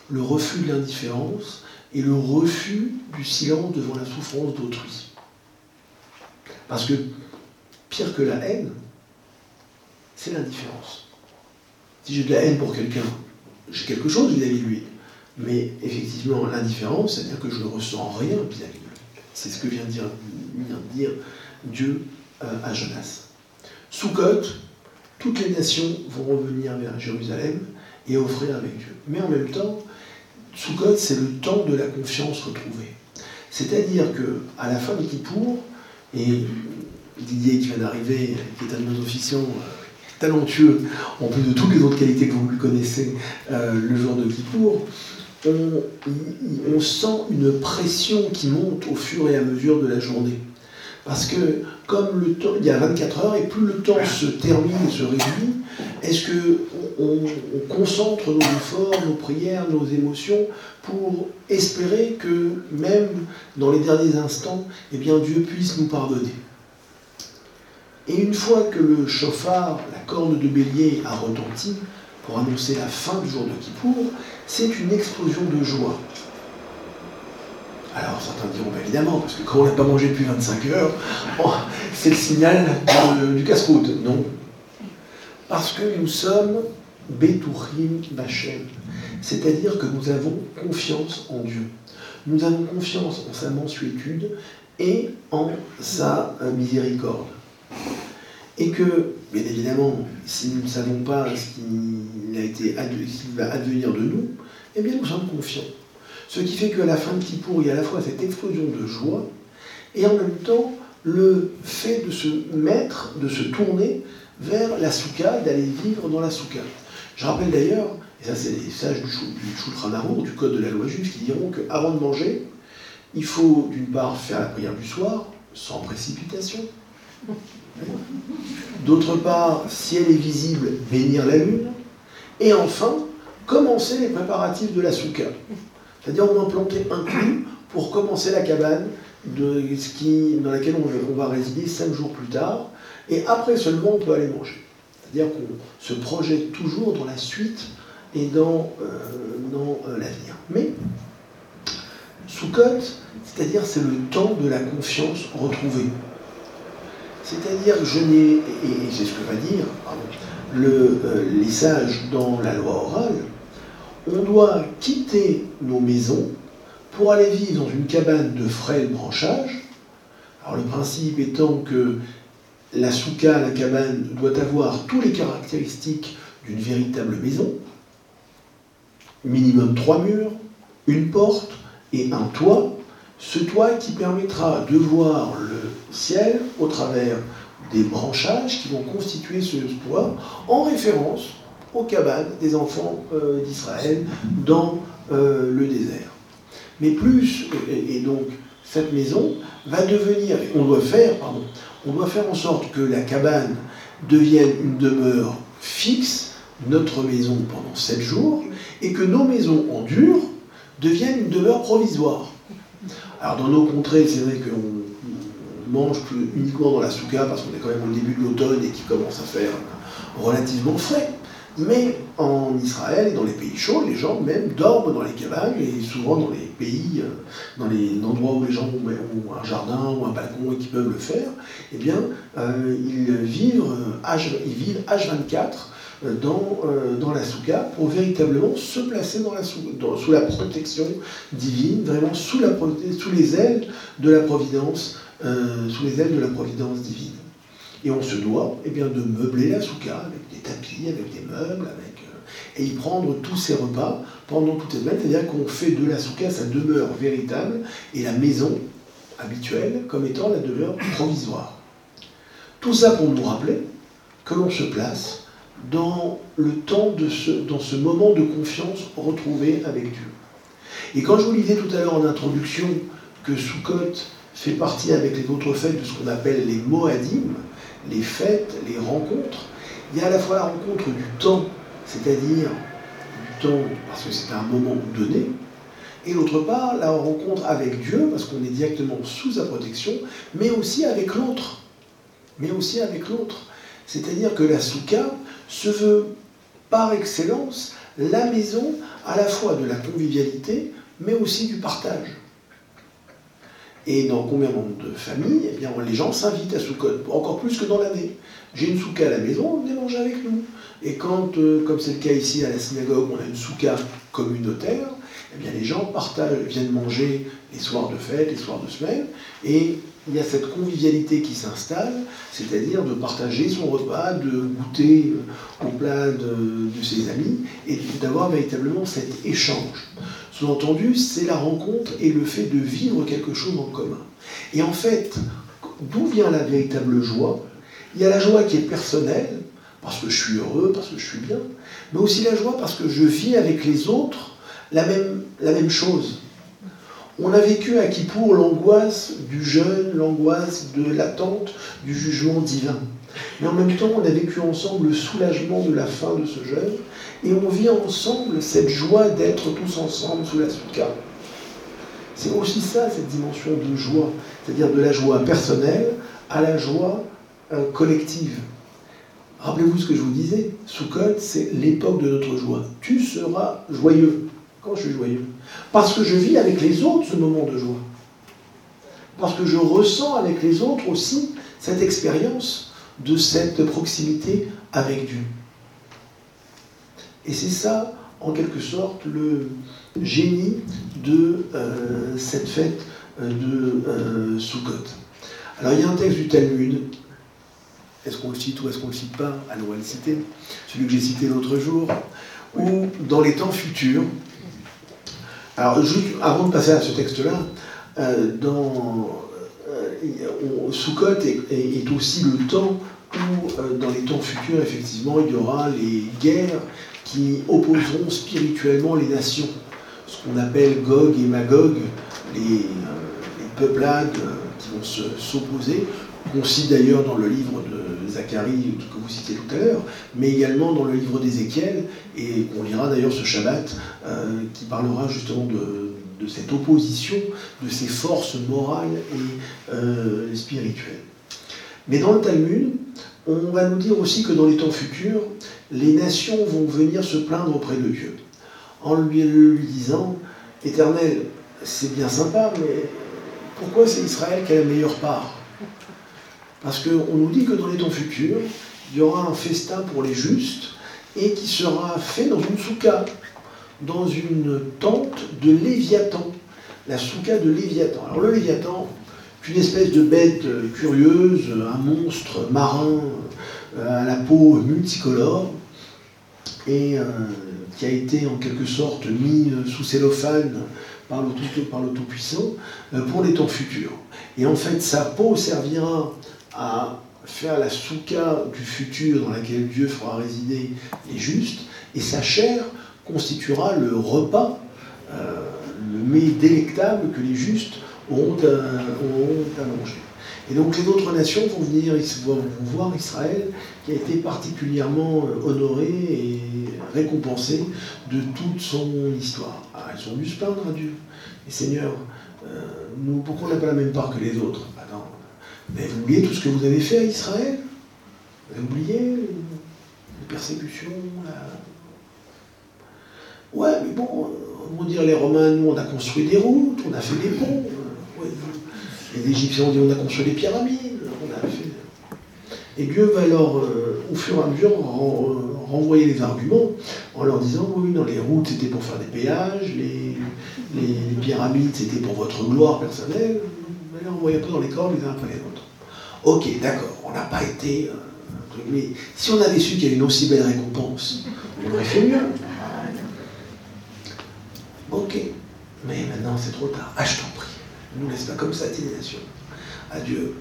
Le refus de l'indifférence et le refus du silence devant la souffrance d'autrui. Parce que pire que la haine, c'est l'indifférence. Si j'ai de la haine pour quelqu'un, j'ai quelque chose vis-à-vis de lui. Mais effectivement, l'indifférence, c'est-à-dire que je ne ressens rien vis-à-vis de lui. C'est ce que vient de dire, dire Dieu euh, à Jonas. Sous côte, toutes les nations vont revenir vers Jérusalem et offrir avec Dieu. Mais en même temps, Sukkot, c'est le temps de la confiance retrouvée. C'est-à-dire que à la fin de Kippour, et Didier qui vient d'arriver, qui est un de nos officiants euh, talentueux, en plus de toutes les autres qualités que vous connaissez euh, le jour de Kippour, on, sent une pression qui monte au fur et à mesure de la journée. Parce que comme le temps, il y a 24 heures et plus le temps se termine et se réduit, est-ce que on, concentre nos efforts, nos prières, nos émotions pour espérer que même dans les derniers instants, eh bien Dieu puisse nous pardonner? Et une fois que le chauffard, la corne de bélier a retenti pour annoncer la fin du jour de Kippour, c'est une explosion de joie. Alors certains diront bah, évidemment, parce que quand on n'a pas mangé depuis 25 heures, oh, c'est le signal du casse-route. Non. Parce que nous sommes Beturim Bachem. C'est-à-dire que nous avons confiance en Dieu. Nous avons confiance en sa mensuétude et en sa miséricorde. Et que, bien évidemment, si nous ne savons pas ce qui, ce qui va advenir de nous, eh bien nous sommes confiants. Ce qui fait qu'à la fin de Kippour, il y a à la fois cette explosion de joie et en même temps le fait de se mettre, de se tourner vers la souka, d'aller vivre dans la souka. Je rappelle d'ailleurs, et ça c'est les sages du, du du code de la loi juive, qui diront qu'avant de manger, il faut d'une part faire la prière du soir, sans précipitation. D'autre part, si elle est visible, bénir la lune. Et enfin, commencer les préparatifs de la souka. C'est-à-dire on va planter un clou pour commencer la cabane de dans laquelle on, va résider cinq jours plus tard, et après seulement on peut aller manger. C'est-à-dire qu'on se projette toujours dans la suite et dans, euh, dans euh, l'avenir. Mais Soukot, c'est-à-dire c'est le temps de la confiance retrouvée. C'est-à-dire je n'ai, et c'est ce que va dire le, euh, les sages dans la loi orale, on doit quitter nos maisons pour aller vivre dans une cabane de frêle branchage. Alors le principe étant que la souka, la cabane, doit avoir toutes les caractéristiques d'une véritable maison. Minimum trois murs, une porte et un toit. Ce toit qui permettra de voir le ciel au travers des branchages qui vont constituer ce toit en référence aux cabanes des enfants euh, d'Israël dans euh, le désert. Mais plus, et, donc cette maison va devenir, on doit faire, pardon, on doit faire en sorte que la cabane devienne une demeure fixe, notre maison pendant sept jours, et que nos maisons en dur deviennent une demeure provisoire. Alors dans nos contrées, c'est vrai qu'on mange uniquement dans la souka parce qu'on est quand même au début de l'automne et qu'il commence à faire relativement frais. Mais en Israël et dans les pays chauds, les gens même dorment dans les cabanes et souvent dans les pays, euh, dans les endroits où les gens ont un jardin ou un balcon et qui peuvent le faire, eh bien, euh, ils vivent H, ils vivent H24 euh, dans, dans la souka pour véritablement se placer dans la sous, sous la protection divine, vraiment sous, la, sous les ailes de la providence, sous les ailes de la providence divine. Et on se doit eh bien, de meubler la souka avec des tapis, avec des meubles, avec, euh, et y prendre tous ses repas pendant toute cette semaine. C'est-à-dire qu'on fait de la souka sa demeure véritable et la maison habituelle comme étant la demeure provisoire. Tout ça pour nous rappeler que l'on se place dans le temps de ce, dans ce moment de confiance retrouvé avec Dieu. Et quand je vous disais tout à l'heure en introduction que Sukkot fait partie avec les autres fêtes de ce qu'on appelle les Moadim, les fêtes, les rencontres, il y a à la fois la rencontre du temps, c'est-à-dire du temps parce que c'est un moment donné, et d'autre part la rencontre avec Dieu, parce qu'on est directement sous sa protection, mais aussi avec l'autre. Mais aussi avec l'autre. C'est-à-dire que la souka se veut par excellence la maison à la fois de la convivialité, mais aussi du partage. Et dans combien de familles, eh les gens s'invitent à Soukot, encore plus que dans l'année. J'ai une souka à la maison, venez manger avec nous. Et quand, euh, comme c'est le cas ici à la synagogue, on a une souka communautaire, eh les gens partagent, viennent manger les soirs de fête, les soirs de semaine, et il y a cette convivialité qui s'installe, c'est-à-dire de partager son repas, de goûter au plat de, ses amis et d'avoir véritablement cet échange. Sous-entendu, c'est la rencontre et le fait de vivre quelque chose en commun. Et en fait, d'où vient la véritable joie? Il y a la joie qui est personnelle, parce que je suis heureux, parce que je suis bien, mais aussi la joie parce que je vis avec les autres la même, la même chose. On a vécu à Kippour l'angoisse du jeûne, l'angoisse de l'attente du jugement divin. Mais en même temps, on a vécu ensemble le soulagement de la fin de ce jeûne, et on vit ensemble cette joie d'être tous ensemble sous la soukha. C'est aussi ça, cette dimension de joie, c'est-à-dire de la joie personnelle à la joie euh, collective. Rappelez-vous ce que je vous disais, Sukkot, c'est l'époque de notre joie. Tu seras joyeux quand je suis joyeux. Parce que je vis avec les autres ce moment de joie. Parce que je ressens avec les autres aussi cette expérience de cette proximité avec Dieu. Et c'est ça, en quelque sorte, le génie de euh, cette fête euh, de euh, Sukkot. Alors il y a un texte du Talmud, est-ce qu'on le cite ou est-ce qu'on ne le cite pas? Allons, on va le citer, celui que j'ai cité l'autre jour, où dans les temps futurs, alors, juste avant de passer à ce texte-là, euh, dans euh, Sukkot est, aussi le temps où, euh, dans les temps futurs, effectivement, il y aura les guerres qui opposeront spirituellement les nations. Ce qu'on appelle Gog et Magog, les, peuplades qui vont s'opposer, qu'on cite d'ailleurs dans le livre de Zacharie que vous citiez tout à l'heure, mais également dans le livre d'Ézéchiel, et on lira d'ailleurs ce Shabbat, euh, qui parlera justement de, cette opposition, de ces forces morales et euh, spirituelles. Mais dans le Talmud, on va nous dire aussi que dans les temps futurs, les nations vont venir se plaindre auprès de Dieu, en lui disant, Éternel, c'est bien sympa, mais pourquoi c'est Israël qui a la meilleure part? Parce qu'on nous dit que dans les temps futurs, il y aura un festin pour les justes et qui sera fait dans une souka, dans une tente de Léviathan, la souka de Léviathan. Alors le Léviathan, une espèce de bête curieuse, un monstre marin euh, à la peau multicolore, et euh, qui a été en quelque sorte mis sous cellophane par le euh, pour les temps futurs. Et en fait, sa peau servira à faire la souka du futur dans laquelle Dieu fera résider les justes, et sa chair constituera le repas, euh, le mets délectable que les justes auront à, manger. Et donc les autres nations vont venir vont voir Israël qui a été particulièrement euh, honoré et récompensé de toute son histoire. Ah, ils ont dû se plaindre à Dieu. Et Seigneur, euh, nous, pourquoi on n'a pas la même part que les autres? Mais vous oubliez tout ce que vous avez fait à Israël Vous avez oublié les persécutions Ouais, mais bon, on va dire les Romains, nous, on a construit des routes, on a fait des ponts. Les Égyptiens ont dit on a construit des pyramides. Et Dieu va leur, euh, au fur et à mesure, renvoyer les arguments en leur disant oui, non, les routes c'était pour faire des péages, les, les pyramides c'était pour votre gloire personnelle. Mais là, on voyait pas dans les corps les uns après les autres. Ok, d'accord, on n'a pas été. Euh, si on avait su qu'il y avait une aussi belle récompense, on aurait fait mieux. Ok, mais maintenant c'est trop tard. Ah, je t'en prie, ne nous laisse pas comme ça, tes nations. Adieu.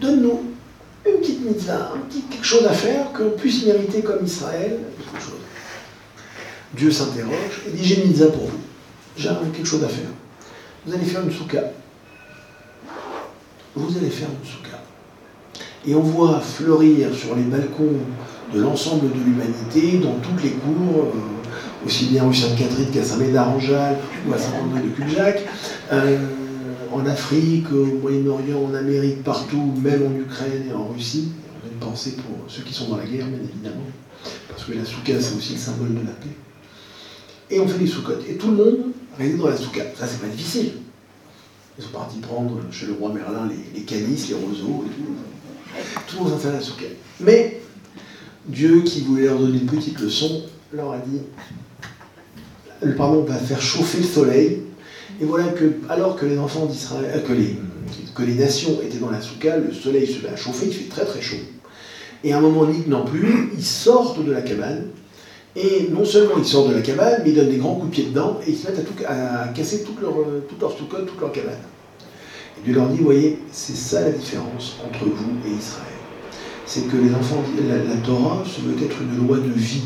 Donne-nous une petite mitzvah, un petit quelque chose à faire qu'on puisse mériter comme Israël. Dieu s'interroge et dit J'ai une mitzvah pour vous. J'ai quelque chose à faire. Vous allez faire une souka. Vous allez faire une souka. Et on voit fleurir sur les balcons de l'ensemble de l'humanité, dans toutes les cours, euh, aussi bien au Sainte-Catherine qu'à Saint-Médard-en-Jalles ou à Saint-André de Cubjac, euh, en Afrique, au Moyen-Orient, en Amérique, partout, même en Ukraine et en Russie. On a une pensée pour ceux qui sont dans la guerre, bien évidemment, parce que la souka, c'est aussi le symbole de la paix. Et on fait des soukottes. Et tout le monde réside dans la souka. Ça, c'est pas difficile. Ils sont partis prendre chez le roi Merlin les, les calices, les roseaux et tout. Tout le monde à la souka. Mais Dieu, qui voulait leur donner une petite leçon, leur a dit le pardon va faire chauffer le soleil. Et voilà que, alors que les enfants d'Israël, euh, que, les, que les nations étaient dans la souka, le soleil se met à chauffer, il fait très très chaud. Et à un moment, Nick n'en plus, ils sortent de la cabane, et non seulement ils sortent de la cabane, mais ils donnent des grands coups de pied dedans, et ils se mettent à, casser toute leur, toute leur souka, toute leur cabane. Et Dieu leur dit, voyez, c'est ça la différence entre vous et Israël. C'est que les enfants, la, la Torah, se veut être une loi de vie.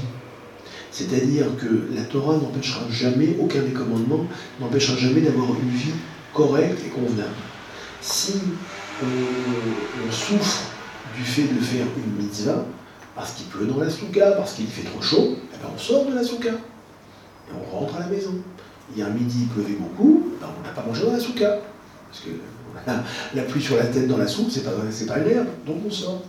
C'est-à-dire que la Torah n'empêchera jamais, aucun des commandements n'empêchera jamais d'avoir une vie correcte et convenable. Si on, souffre du fait de faire une mitzvah, parce qu'il pleut dans la souka, parce qu'il fait trop chaud, eh ben on sort de la souka et on rentre à la maison. Il y a un midi, il pleuvait beaucoup, ben on n'a pas mangé dans la souka. Parce que la, pluie sur la tête dans la soupe, c'est pas, pas agréable, donc on sort.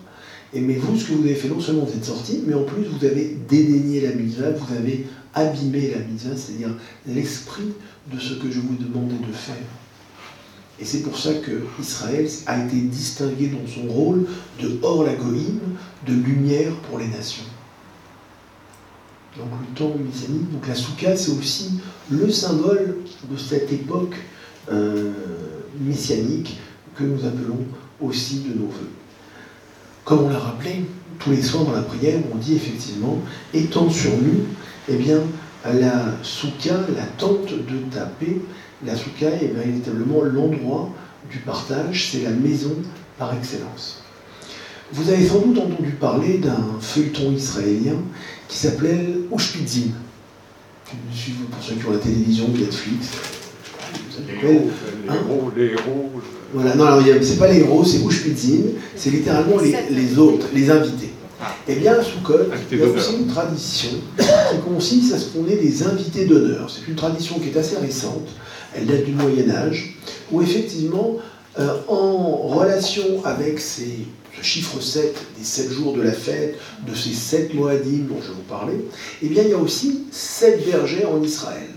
Et mais vous, ce que vous avez fait, non seulement vous êtes sorti, mais en plus vous avez dédaigné la mitzvah, vous avez abîmé la mitzvah, c'est-à-dire l'esprit de ce que je vous demandais de faire. Et c'est pour ça que Israël a été distingué dans son rôle de hors la goïme, de lumière pour les nations. Donc le temps messianique, donc la soukha, c'est aussi le symbole de cette époque euh, messianique que nous appelons aussi de nos voeux. Comme on l'a rappelé, tous les soirs dans la prière, on dit effectivement, étends sur nous, eh bien, la soukha, la tente de ta paix, la soukha est véritablement l'endroit du partage, c'est la maison par excellence. Vous avez sans doute entendu parler d'un feuilleton israélien qui s'appelait Ushpitzin. Pour ceux qui ont la télévision, Netflix, Hein les héros, Voilà, non, alors c'est pas les héros, c'est Ushpitzin, c'est littéralement les, autres, les invités. Ah. Eh bien, à Soukot, il y a aussi une tradition qui consiste à ce qu'on ait des invités d'honneur. C'est une tradition qui est assez récente, elle date du Moyen-Âge, où effectivement, euh, en relation avec ces, ce chiffre 7, des 7 jours de la fête, de ces 7 Moadim dont je vous parlais, eh bien, il y a aussi 7 bergers en Israël.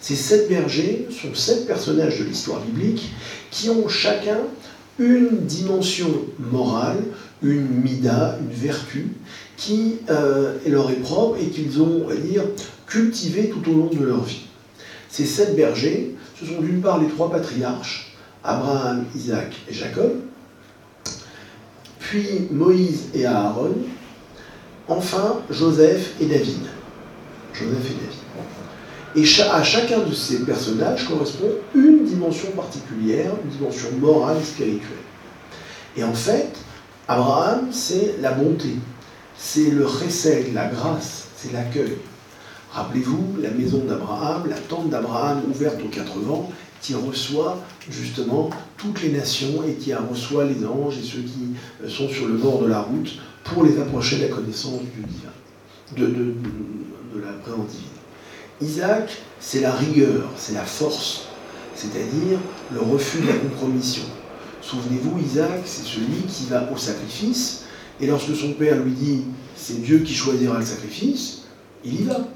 Ces sept bergers sont sept personnages de l'histoire biblique qui ont chacun une dimension morale, une mida, une vertu, qui euh, leur est propre et qu'ils ont, on va dire, cultivé tout au long de leur vie. Ces sept bergers, ce sont d'une part les trois patriarches, Abraham, Isaac et Jacob, puis Moïse et Aaron, enfin Joseph et David. Joseph et David. Et à chacun de ces personnages correspond une dimension particulière, une dimension morale et spirituelle. Et en fait, Abraham, c'est la bonté, c'est le chesed, la grâce, c'est l'accueil. Rappelez-vous, la maison d'Abraham, la tente d'Abraham ouverte aux quatre vents, qui reçoit justement toutes les nations et qui reçoit les anges et ceux qui sont sur le bord de la route pour les approcher de la connaissance du divin, de, de la présence divine. Isaac, c'est la rigueur, c'est la force, c'est-à-dire le refus de la compromission. Souvenez-vous, Isaac, c'est celui qui va au sacrifice, et lorsque son père lui dit c'est Dieu qui choisira le sacrifice, il y va.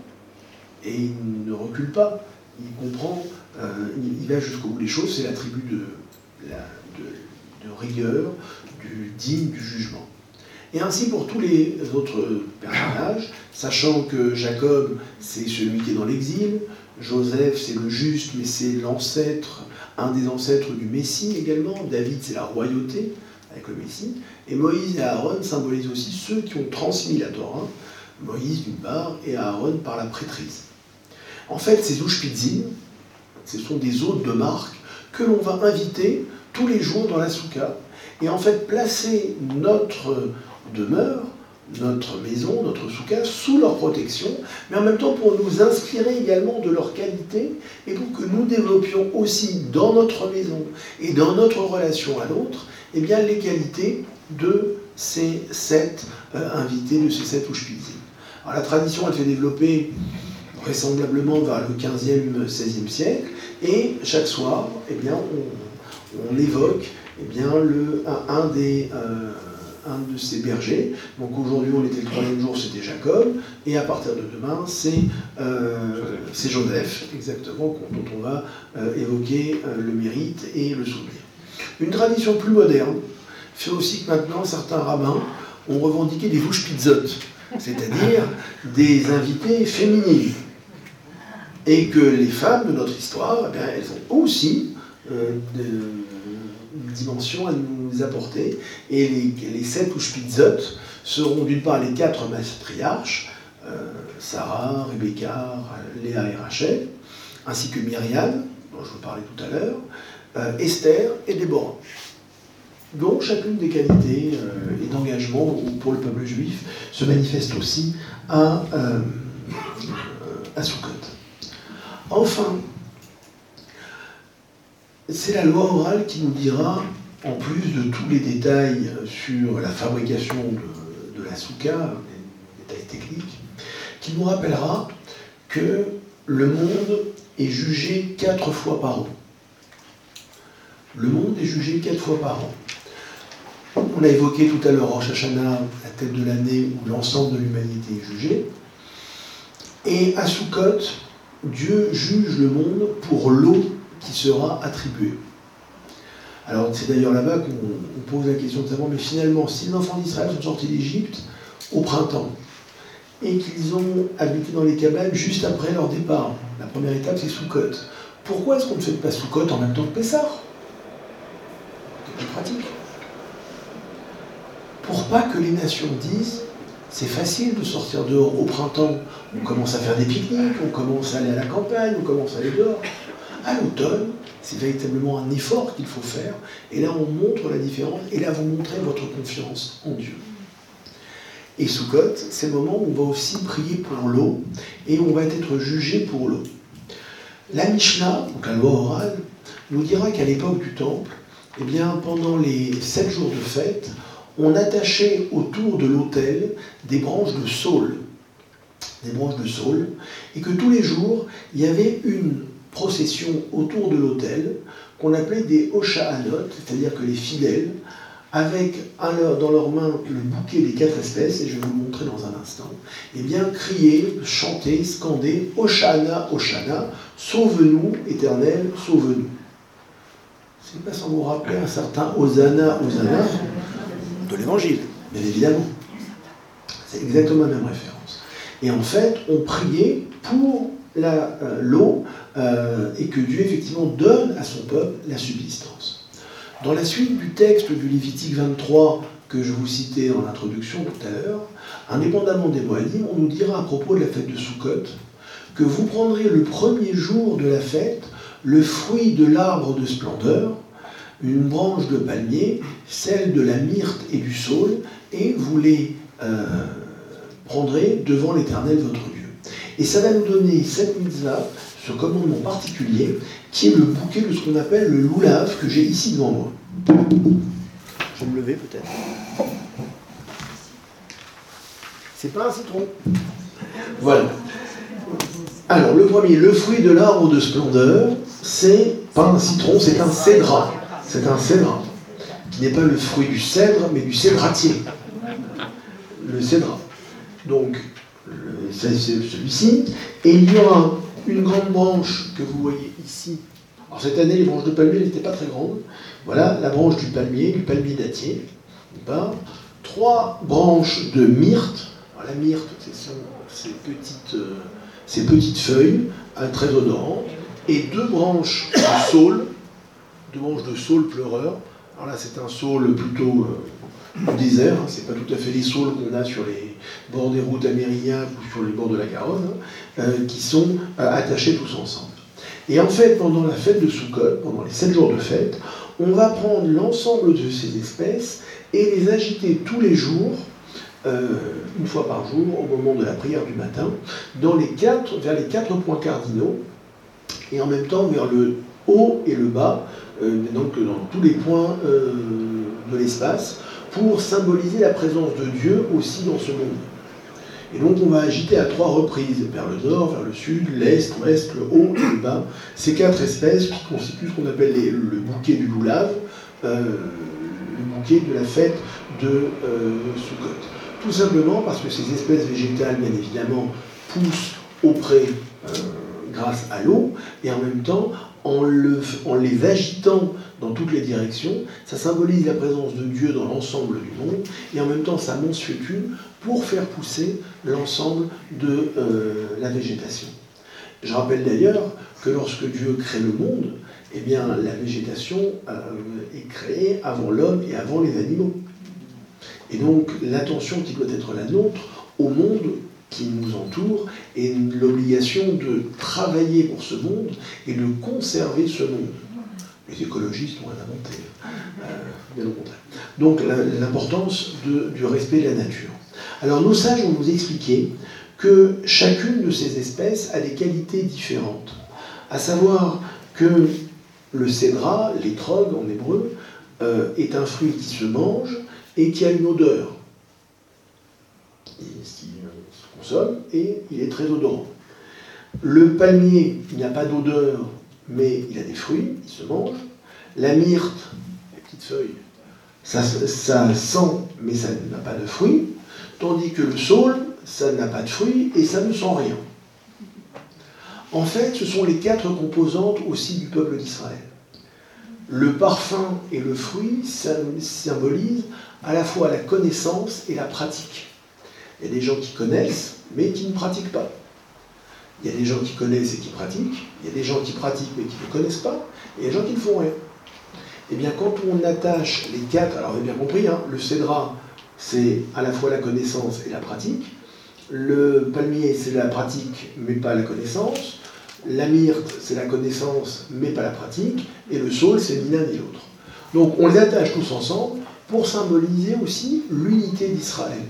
Et il ne recule pas, il comprend, euh, il, va jusqu'au bout des choses, c'est l'attribut de, de rigueur, du digne du jugement. Et ainsi pour tous les autres personnages, sachant que Jacob, c'est celui qui est dans l'exil, Joseph, c'est le juste, mais c'est l'ancêtre, un des ancêtres du Messie également, David, c'est la royauté, avec le Messie. Et Moïse et Aaron symbolisent aussi ceux qui ont transmis la Torah, Moïse d'une part et Aaron par la prêtrise. En fait, ces Ushpitzim, ce sont des hôtes de marque que l'on va inviter tous les jours dans la souka et en fait placer notre demeure, notre maison, notre souka sous leur protection, mais en même temps pour nous inspirer également de leur qualité et pour que nous développions aussi dans notre maison et dans notre relation à l'autre, eh bien les qualités de ces sept euh, invités, de ces sept Ushpitzim. Alors la tradition, elle fait développer vraisemblablement vers le 15e, 16e siècle, et chaque soir, eh bien, on, évoque eh bien, le, un, des, euh, un de ces bergers. Donc aujourd'hui, on était le troisième jour, c'était Jacob, et à partir de demain, c'est euh, Joseph, exactement, dont on va euh, évoquer le mérite et le souvenir. Une tradition plus moderne fait aussi que maintenant, certains rabbins ont revendiqué des bouches pizzotes, c'est-à-dire des invités féminines et que les femmes de notre histoire, eh elles ont aussi euh, une dimension à nous apporter. Et les, sept ou Spitzot seront d'une part les quatre matriarches, euh, Sarah, Rebecca, Léa et Rachel, ainsi que Myriam, dont je vous parlais tout à l'heure, euh, Esther et Déborah. Donc chacune des qualités et d'engagement pour le peuple juif se manifeste aussi à, à Sukkot. Enfin, c'est la loi orale qui nous dira, en plus de tous les détails sur la fabrication de, la souka, les détails techniques, qui nous rappellera que le monde est jugé quatre fois par an. Le monde est jugé quatre fois par an. On a évoqué tout à l'heure Rosh Hashanah, la tête de l'année où l'ensemble de l'humanité est jugé. Et à Sukkot, Dieu juge le monde pour l'eau qui sera attribuée. Alors c'est d'ailleurs là-bas qu'on pose la question de savoir, mais finalement, si les enfants d'Israël sont sortis d'Égypte au printemps, et qu'ils ont habité dans les cabanes juste après leur départ, la première étape c'est Soukot, pourquoi est-ce qu'on ne fait pas Soukot en même temps que Pessah? C'est plus pratique. Pour pas que les nations disent c'est facile de sortir dehors au printemps. On commence à faire des pique-niques, on commence à aller à la campagne, on commence à aller dehors. À l'automne, c'est véritablement un effort qu'il faut faire. Et là, on montre la différence. Et là, vous montrez votre confiance en Dieu. Et Sukkot, c'est le moment où on va aussi prier pour l'eau et on va être jugé pour l'eau. La Mishnah, donc la loi orale, nous dira qu'à l'époque du temple, eh bien, pendant les sept jours de fête, on attachait autour de l'autel des branches de saule, des branches de saule, et que tous les jours, il y avait une procession autour de l'autel qu'on appelait des Osha'anot, c'est-à-dire que les fidèles, avec dans leurs mains le bouquet des quatre espèces, et je vais vous le montrer dans un instant, eh bien, crier, chanter, scander Oshana, Oshana, sauve-nous, éternel, sauve-nous. C'est pas sans vous rappeler un certain Hosanna, Hosanna, de l'évangile, bien évidemment. C'est exactement la même référence. Et en fait, on priait pour euh, l'eau euh, et que Dieu effectivement donne à son peuple la subsistance. Dans la suite du texte du Lévitique 23 que je vous citais en introduction tout à l'heure, indépendamment des Moadim, on nous dira à propos de la fête de Sukkot que vous prendrez le premier jour de la fête le fruit de l'arbre de splendeur une branche de palmier, celle de la myrte et du saule, et vous les euh, prendrez devant l'Éternel votre Dieu. Et ça va nous donner cette mitzvah, commandement particulier, qui est le bouquet de ce qu'on appelle le loulav que j'ai ici devant moi. Je vais me lever peut-être. C'est pas un citron. Voilà. Alors, le premier, le fruit de l'arbre de splendeur, c'est pas un citron, c'est un cédra c'est un cèdre, qui n'est pas le fruit du cèdre, mais du cédratier. Le cèdre. Donc, c'est celui-ci. Et il y aura une grande branche que vous voyez ici. Alors, cette année, les branches de palmier n'étaient pas très grandes. Voilà la branche du palmier, du palmier dattier. Trois branches de myrte. la myrte, ce sont ces petites, euh, petites feuilles très odorantes. Et deux branches de saule branches de saule pleureur, Alors là, c'est un saule plutôt euh, du désert, hein. c'est pas tout à fait les saules qu'on a sur les bords des routes amérindiennes ou sur les bords de la Garonne, hein, qui sont euh, attachés tous ensemble. Et en fait, pendant la fête de Sukkot, pendant les sept jours de fête, on va prendre l'ensemble de ces espèces et les agiter tous les jours, une fois par jour, au moment de la prière du matin, vers les quatre points cardinaux, et en même temps vers le haut et le bas, euh, donc dans tous les points euh, de l'espace, pour symboliser la présence de Dieu aussi dans ce monde. Et donc on va agiter à trois reprises, vers le nord, vers le sud, l'est, l'ouest, le haut et le bas, ces quatre espèces qui constituent ce qu'on appelle le bouquet du loulave, euh, le bouquet de la fête de euh, Sukkot. Tout simplement parce que ces espèces végétales, bien évidemment, poussent auprès grâce à l'eau, et en même temps, en, les agitant dans toutes les directions, ça symbolise la présence de Dieu dans l'ensemble du monde, et en même temps, ça une pour faire pousser l'ensemble de euh, la végétation. Je rappelle d'ailleurs que lorsque Dieu crée le monde, eh la végétation euh, est créée avant l'homme et avant les animaux. Et donc, l'attention qui doit être la nôtre au monde qui nous entoure et l'obligation de travailler pour ce monde et de conserver ce monde. Les écologistes ont inventé, euh. Donc l'importance du respect de la nature. Alors nos sages ont nous expliqué que chacune de ces espèces a des qualités différentes, à savoir que le cédra, l'étrog en hébreu, euh, est un fruit qui se mange et qui a une odeur il est très odorant. Le palmier, il n'a pas d'odeur, mais il a des fruits, il se mange. La myrte, les petites feuilles, ça, ça sent, mais ça n'a pas de fruits. Tandis que le saule, ça n'a pas de fruits et ça ne sent rien. En fait, ce sont les quatre composantes aussi du peuple d'Israël. Le parfum et le fruit symbolisent à la fois la connaissance et la pratique. Il y a des gens qui connaissent, mais qui ne pratiquent pas. Il y a des gens qui connaissent et qui pratiquent, il y a des gens qui pratiquent mais qui ne connaissent pas, et il y a des gens qui ne font rien. Eh bien, quand on attache les quatre, alors vous avez bien compris, hein, le cédra, c'est à la fois la connaissance et la pratique, le palmier, c'est la pratique mais pas la connaissance, la myrte, c'est la connaissance mais pas la pratique, et le saule, c'est ni l'un ni l'autre. Donc on les attache tous ensemble pour symboliser aussi l'unité d'Israël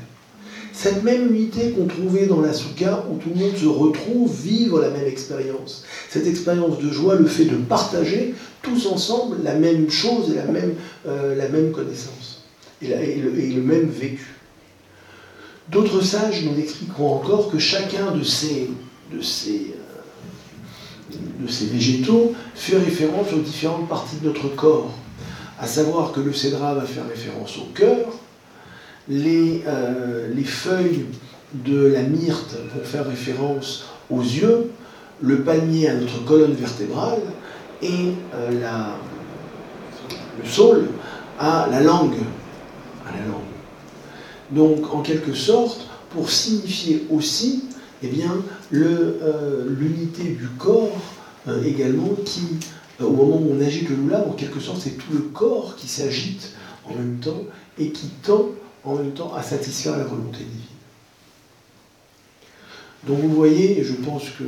cette même unité qu'on trouvait dans la soukha, où tout le monde se retrouve, vivre la même expérience. Cette expérience de joie, le fait de partager tous ensemble la même chose et la même, euh, la même connaissance, et, le, même vécu. D'autres sages nous expliqueront encore que chacun de ces, de ces, euh, de ces végétaux fait référence aux différentes parties de notre corps, à savoir que le cédra va faire référence au cœur, euh, les, feuilles de la myrte vont faire référence aux yeux, le palmier à notre colonne vertébrale et euh, le saule à la langue. Donc, en quelque sorte, pour signifier aussi eh bien, euh, l'unité du corps également qui, au moment où on agite le loulab, en quelque sorte, c'est tout le corps qui s'agite en même temps et qui tend en même temps à satisfaire la volonté divine. Donc vous voyez, je pense que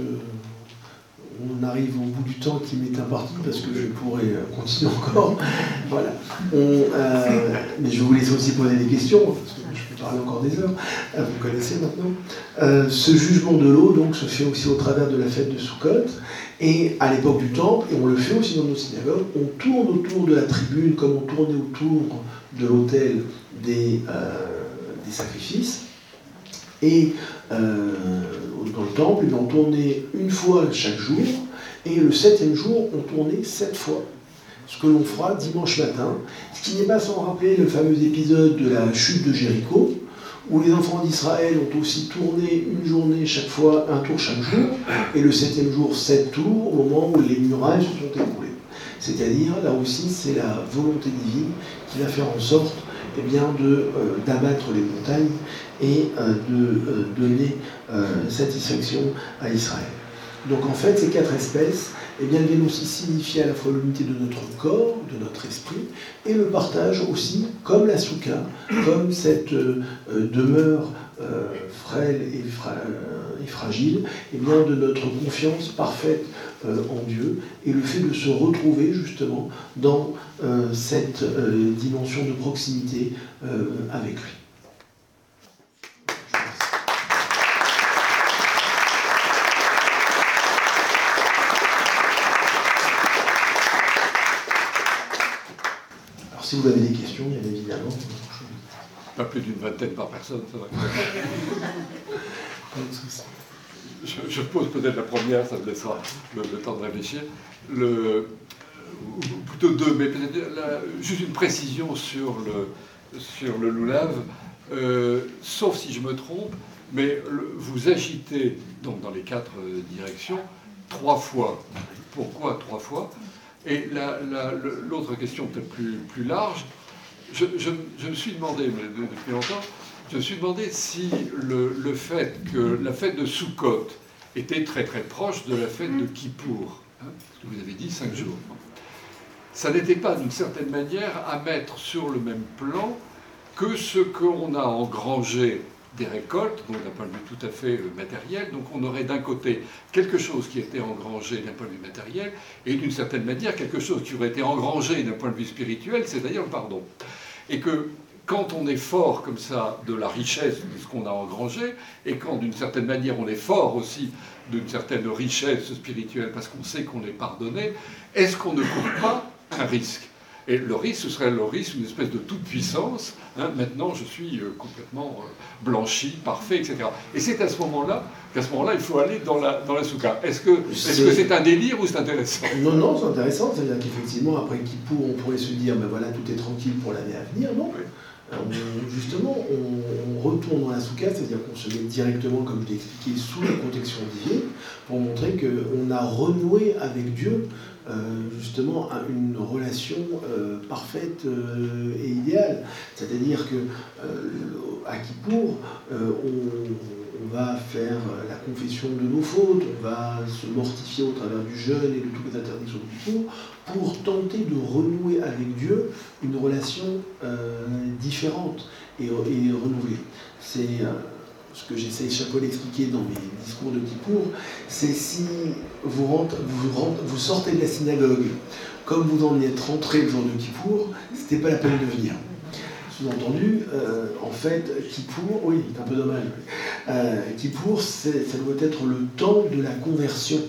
on arrive au bout du temps qui m'est imparti parce que je pourrais euh, continuer encore. voilà. Euh, mais je vous laisse aussi poser des questions parce que je peux parler encore des heures. Euh, vous connaissez maintenant. ce jugement de l'eau donc se fait aussi au travers de la fête de Sukkot et à l'époque du temple et on le fait aussi dans nos synagogues. On tourne autour de la tribune comme on tournait autour de l'autel des, euh, des, sacrifices. Et euh, dans le temple, ils ont tourné une fois chaque jour, et le septième jour, on tournait sept fois. Ce que l'on fera dimanche matin, ce qui n'est pas sans rappeler le fameux épisode de la chute de Jéricho, où les enfants d'Israël ont aussi tourné une journée chaque fois, un tour chaque jour, et le septième jour, sept tours, au moment où les murailles se sont écroulées. C'est-à-dire, là aussi, c'est la volonté divine qui va faire en sorte eh bien, euh, d'abattre les montagnes et euh, de euh, donner satisfaction à Israël. Donc en fait, ces quatre espèces eh bien, viennent aussi signifier à la fois l'unité de notre corps, de notre esprit, et le partage aussi, comme la soukha, comme cette demeure frêle et, fragile, eh bien, de notre confiance parfaite en Dieu, et le fait de se retrouver justement dans cette dimension de proximité avec lui. Si vous avez des questions, bien évidemment. Pas plus d'une vingtaine par personne, ça je, pose peut-être la première, ça me laissera le, temps de réfléchir. Le, plutôt deux, mais peut-être juste une précision sur le, sur le. Euh, sauf si je me trompe, mais vous agitez donc dans les quatre euh, directions trois fois. Pourquoi trois fois? Et l'autre question peut-être plus, plus large, je, me suis demandé, mais depuis longtemps, je me suis demandé si le, fait que la fête de Sukkot était très très proche de la fête de Kippour, hein, que vous avez dit cinq jours. Ça n'était pas d'une certaine manière à mettre sur le même plan que ce qu'on a engrangé des récoltes, donc d'un point de vue tout à fait euh, matériel. Donc on aurait d'un côté quelque chose qui était engrangé d'un point de vue matériel, et d'une certaine manière quelque chose qui aurait été engrangé d'un point de vue spirituel, c'est-à-dire le pardon. Et que quand on est fort comme ça de la richesse de ce qu'on a engrangé, et quand d'une certaine manière on est fort aussi d'une certaine richesse spirituelle parce qu'on sait qu'on est pardonné, est-ce qu'on ne court pas un risque? Et le risque, ce serait le risque d'une espèce de toute-puissance. Hein. maintenant, je suis euh, complètement euh, blanchi, parfait, etc. Et c'est à ce moment-là qu'à ce moment-là, il faut aller dans la, dans la souka. Est-ce que c'est un délire ou c'est intéressant? Non, non, c'est intéressant. C'est-à-dire qu'effectivement, après Kippour, on pourrait se dire, ben voilà, tout est tranquille pour l'année à venir. Non? Justement, on, retourne dans la souka, c'est-à-dire qu'on se met directement, comme je l'ai expliqué, sous la protection divine, pour montrer qu'on a renoué avec Dieu euh, justement une relation euh, parfaite euh, et idéale. C'est-à-dire que à Kippour, on, va faire la confession de nos fautes, on va se mortifier au travers du jeûne et de toutes les interdictions de Kippour pour tenter de renouer avec Dieu une relation différente et, renouvelée. C'est ce que j'essaie chaque fois d'expliquer dans mes discours de Kippour, c'est si vous, sortez de la synagogue comme vous en êtes rentré le jour de Kippour, c'était pas la peine de venir. Sous-entendu, euh, en fait, Kippour, oui, c'est un peu dommage. Euh, Kippour, ça doit être le temps de la conversion,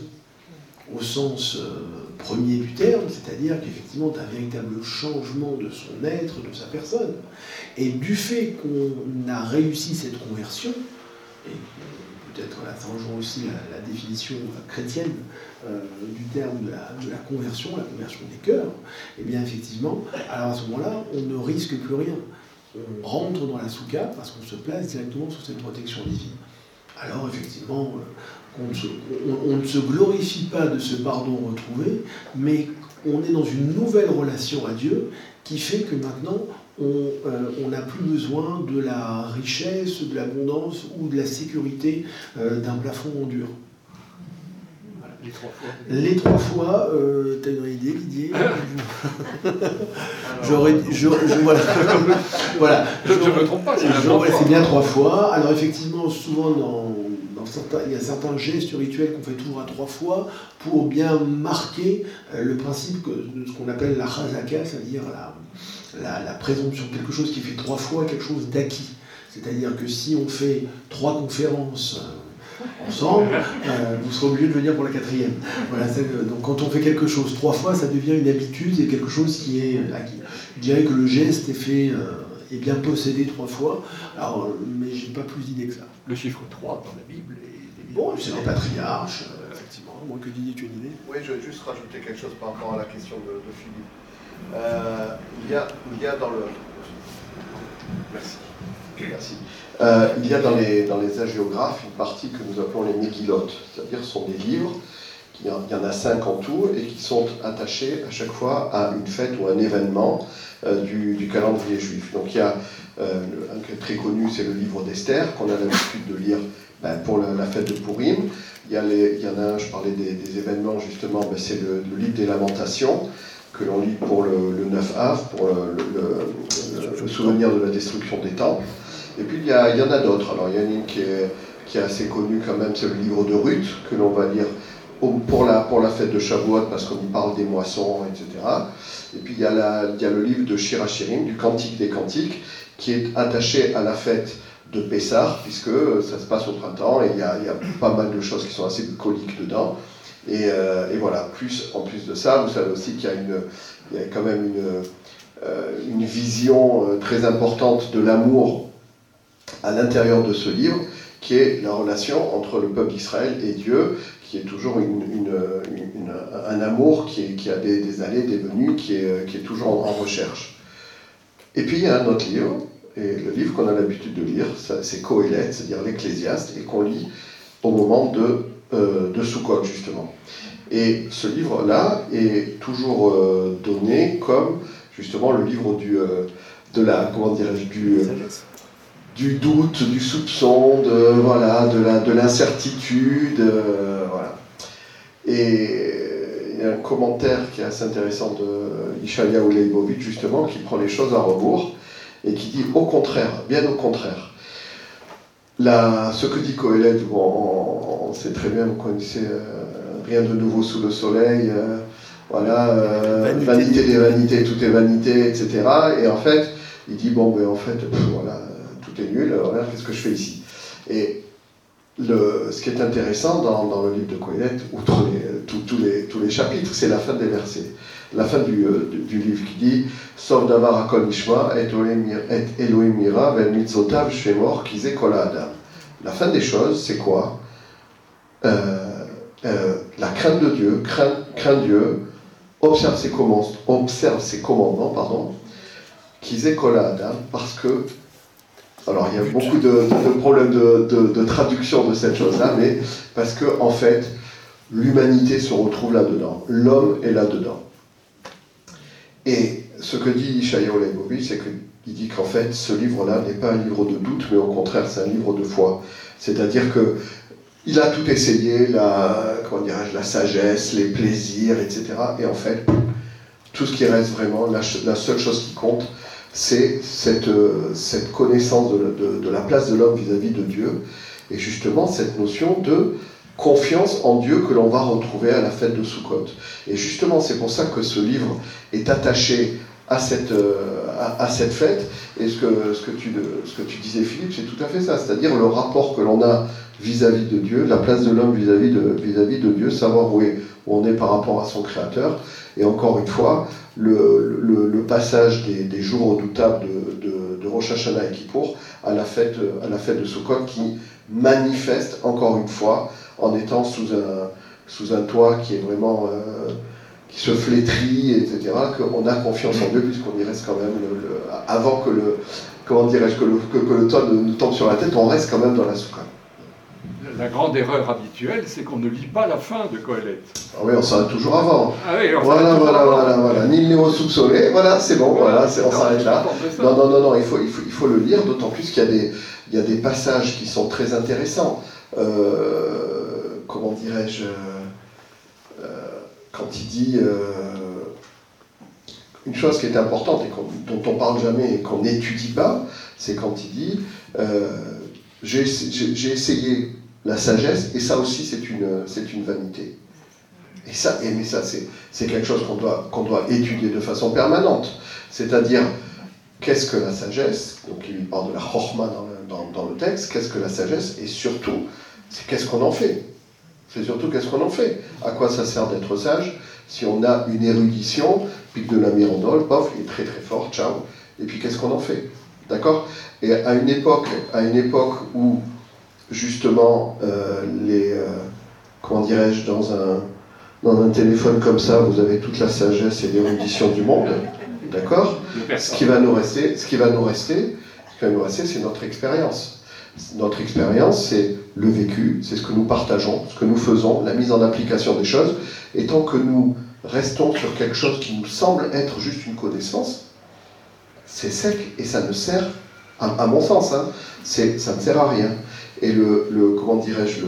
au sens euh, premier du terme, c'est-à-dire qu'effectivement, un véritable changement de son être, de sa personne. Et du fait qu'on a réussi cette conversion, et peut-être là ça aussi la, définition chrétienne euh, du terme de la, conversion, la conversion des cœurs, et eh bien effectivement, alors à ce moment-là, on ne risque plus rien. On rentre dans la souka parce qu'on se place directement sous cette protection divine. Alors effectivement, euh, on, ne se glorifie pas de ce pardon retrouvé, mais on est dans une nouvelle relation à Dieu qui fait que maintenant euh, on n'a plus besoin de la richesse, de l'abondance ou de la sécurité euh, d'un plafond en dur. Les trois fois. Les trois fois, euh, t'as une idée, Didier J'aurais, je, voilà. voilà. Je ne me trompe pas, c'est bien trois fois. Alors effectivement, souvent dans, certains, il y a certains gestes rituels qu'on fait toujours à trois fois pour bien marquer le principe de ce qu'on appelle la chazaka, c'est-à-dire la, la, présomption, quelque chose qui fait trois fois quelque chose d'acquis. C'est-à-dire que si on fait trois conférences euh, ensemble, euh, vous serez obligé de venir pour la quatrième. Voilà, donc quand on fait quelque chose trois fois, ça devient une habitude et quelque chose qui est acquis. Je dirais que le geste est fait, euh, est bien possédé trois fois, alors, mais j'ai pas plus d'idées que ça. Le chiffre 3 dans la Bible est... Bon, c'est les patriarches, effectivement, moins que Didier, tu as une idée? Oui, je vais juste rajouter quelque chose par rapport à la question de Philippe. Euh, il, y a, il y a dans le. Merci. Merci. Euh, il y a dans les, dans les hagiographes une partie que nous appelons les mégilotes, c'est-à-dire ce sont des livres, il y, en, a cinq en tout, et qui sont attachés à chaque fois à une fête ou un événement euh, du, calendrier juif. Donc il y a un qui est très connu, c'est le livre d'Esther, qu'on a l'habitude de lire ben, pour la, fête de Purim. Il y, en a un, je parlais des, événements justement, ben, c'est le, livre des lamentations que l'on lit pour le, 9 av, pour le, souvenir de la destruction des temps. Et puis il y, a, il y en a d'autres. Alors il y en a une qui est, qui est assez connue quand même, c'est le livre de Ruth, que l'on va lire pour la, pour la fête de Shavuot, parce qu'on y parle des moissons, etc. Et puis il y a, la, il y a le livre de Shirachirim, du Cantique des Cantiques, qui est attaché à la fête de Pessah, puisque ça se passe au printemps et il y, a, il y a pas mal de choses qui sont assez bucoliques dedans. Et, euh, et, voilà, plus, en plus de ça, vous savez aussi qu'il y a, une, il y a quand même une, euh, une vision euh, très importante de l'amour à l'intérieur de ce livre, qui est la relation entre le peuple d'Israël et Dieu, qui est toujours un amour qui, a des, allées, des venues, qui est, toujours en recherche. Et puis il y a un autre livre, et le livre qu'on a l'habitude de lire, c'est Coëlette, c'est-à-dire l'Ecclésiaste, et qu'on lit au moment de, euh, de Sukkot, justement. Et ce livre-là est toujours euh, donné comme, justement, le livre du, euh, de la, comment dirais-je, du, du doute, du soupçon, de, voilà, de l'incertitude, de voilà. Et il y a un commentaire qui est assez intéressant de Ishaya Leibovitch, justement, qui prend les choses à rebours et qui dit au contraire, bien au contraire. La, ce que dit Coëlette, on, sait très bien, vous connaissez euh, rien de nouveau sous le soleil, euh, voilà, euh, vanité. des vanités, tout est vanité, etc. Et en fait, il dit bon, ben en fait, voilà, tout est nul, regarde qu'est-ce que je fais ici. Et le, ce qui est intéressant dans, dans le livre de Coëlette, outre tous les, tous les chapitres, c'est la fin des versets la fin du, euh, du, livre qui dit Sauf davar akol nishma et Elohim mira vel mitzotav shemor kol adam. La fin des choses, c'est quoi? Euh, euh, La crainte de Dieu, craint, Dieu, observe ses, commandements, observe ses commandements, pardon, kol adam, parce que alors, il y a beaucoup de, de problèmes de, traduction de cette chose-là, mais parce que, en fait, l'humanité se retrouve là-dedans. L'homme est là-dedans. Et ce que dit Ishaïo Leibovitch, c'est qu'il dit qu'en fait, ce livre-là n'est pas un livre de doute, mais au contraire, c'est un livre de foi. C'est-à-dire que il a tout essayé, la, comment la sagesse, les plaisirs, etc. Et en fait, tout ce qui reste vraiment, la, seule chose qui compte, c'est cette, cette, connaissance de, de, la place de l'homme vis-à-vis de Dieu, et justement cette notion de confiance en Dieu que l'on va retrouver à la fête de Sukkot. Et justement, c'est pour ça que ce livre est attaché à cette, euh, à, cette fête. Et ce que, ce, que tu, ce que tu disais, Philippe, c'est tout à fait ça. C'est-à-dire le rapport que l'on a vis-à-vis de Dieu, la place de l'homme vis-à-vis de, vis-à-vis de Dieu, savoir où, est, où on est par rapport à son Créateur. Et encore une fois, le, passage des, jours redoutables de, de, Rosh Hashanah et Kippour à la fête, à la fête de Sukkot qui manifeste encore une fois en étant sous un, sous un toit qui est vraiment. Euh, qui se flétrit, etc., qu'on a confiance en Dieu, puisqu'on y reste quand même, avant que le, comment dirais-je, que que, le toit nous tombe sur la tête, on reste quand même dans la soukha. La grande erreur habituelle, c'est qu'on ne lit pas la fin de Coëlette. Ah oui, on s'arrête toujours avant. Ah oui, on voilà, voilà, voilà, voilà. Ni le niveau soupçonné, voilà, c'est bon, voilà, on s'arrête là. Non, non, non, non, il faut, il faut, il faut le lire, d'autant plus qu'il y, a des, il y a des passages qui sont très intéressants. Euh, comment dirais-je, euh, quand il dit euh, une chose qui est importante et dont on parle jamais et qu'on n'étudie pas, c'est quand il dit euh, j'ai essayé la sagesse et ça aussi c'est une, une vanité. Et ça, mais ça c'est quelque chose qu'on doit, doit étudier de façon permanente. C'est-à-dire, qu'est-ce que la sagesse? Donc il parle de la chorma dans, dans le texte, qu'est-ce que la sagesse? Et surtout, c'est qu'est-ce qu'on en fait? C'est surtout qu'est-ce qu'on en fait? À quoi ça sert d'être sage? Si on a une érudition, puis de la mirandole, pof, il est très très fort, ciao, et puis qu'est-ce qu'on en fait? D'accord? Et à une époque, à une époque où justement euh, les euh, comment dirais-je dans un dans un téléphone comme ça, vous avez toute la sagesse et l'érudition du monde, d'accord? Ce qui va nous rester, ce qui va nous rester, ce qui va nous rester, c'est notre expérience. Notre expérience, c'est le vécu, c'est ce que nous partageons, ce que nous faisons, la mise en application des choses. Et tant que nous restons sur quelque chose qui nous semble être juste une connaissance, c'est sec et ça ne sert, à, mon sens, hein, ça ne sert à rien. Et le, comment dirais-je,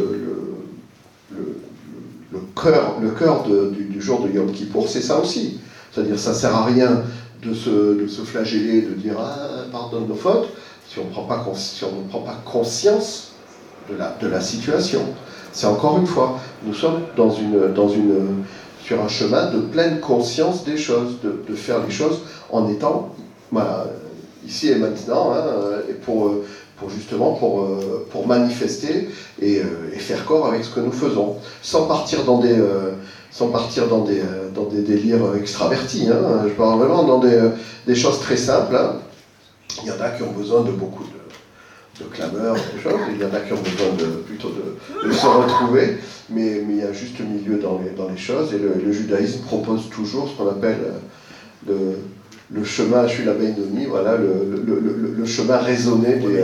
le, cœur, le cœur du, jour de Yom Kippour, c'est ça aussi. C'est-à-dire, ça ne sert à rien de se, de se flageller, de dire ah, pardonne nos fautes, si on, prend pas, si ne prend pas conscience de la, de la situation. C'est encore une fois, nous sommes dans une, dans une, sur un chemin de pleine conscience des choses, de, de faire les choses en étant ici et maintenant, hein, et pour, justement pour, pour manifester et, et, faire corps avec ce que nous faisons, sans partir dans des, partir dans des, délires extravertis. Hein. Je parle vraiment dans des, choses très simples. Hein. Il y en a qui ont besoin de beaucoup de, clameurs, il y en a qui ont besoin de, plutôt de, se retrouver, mais, il y a juste milieu dans les, dans les choses, et le, judaïsme propose toujours ce qu'on appelle le, le chemin, je suis la nuit, voilà, le, le, chemin raisonné des.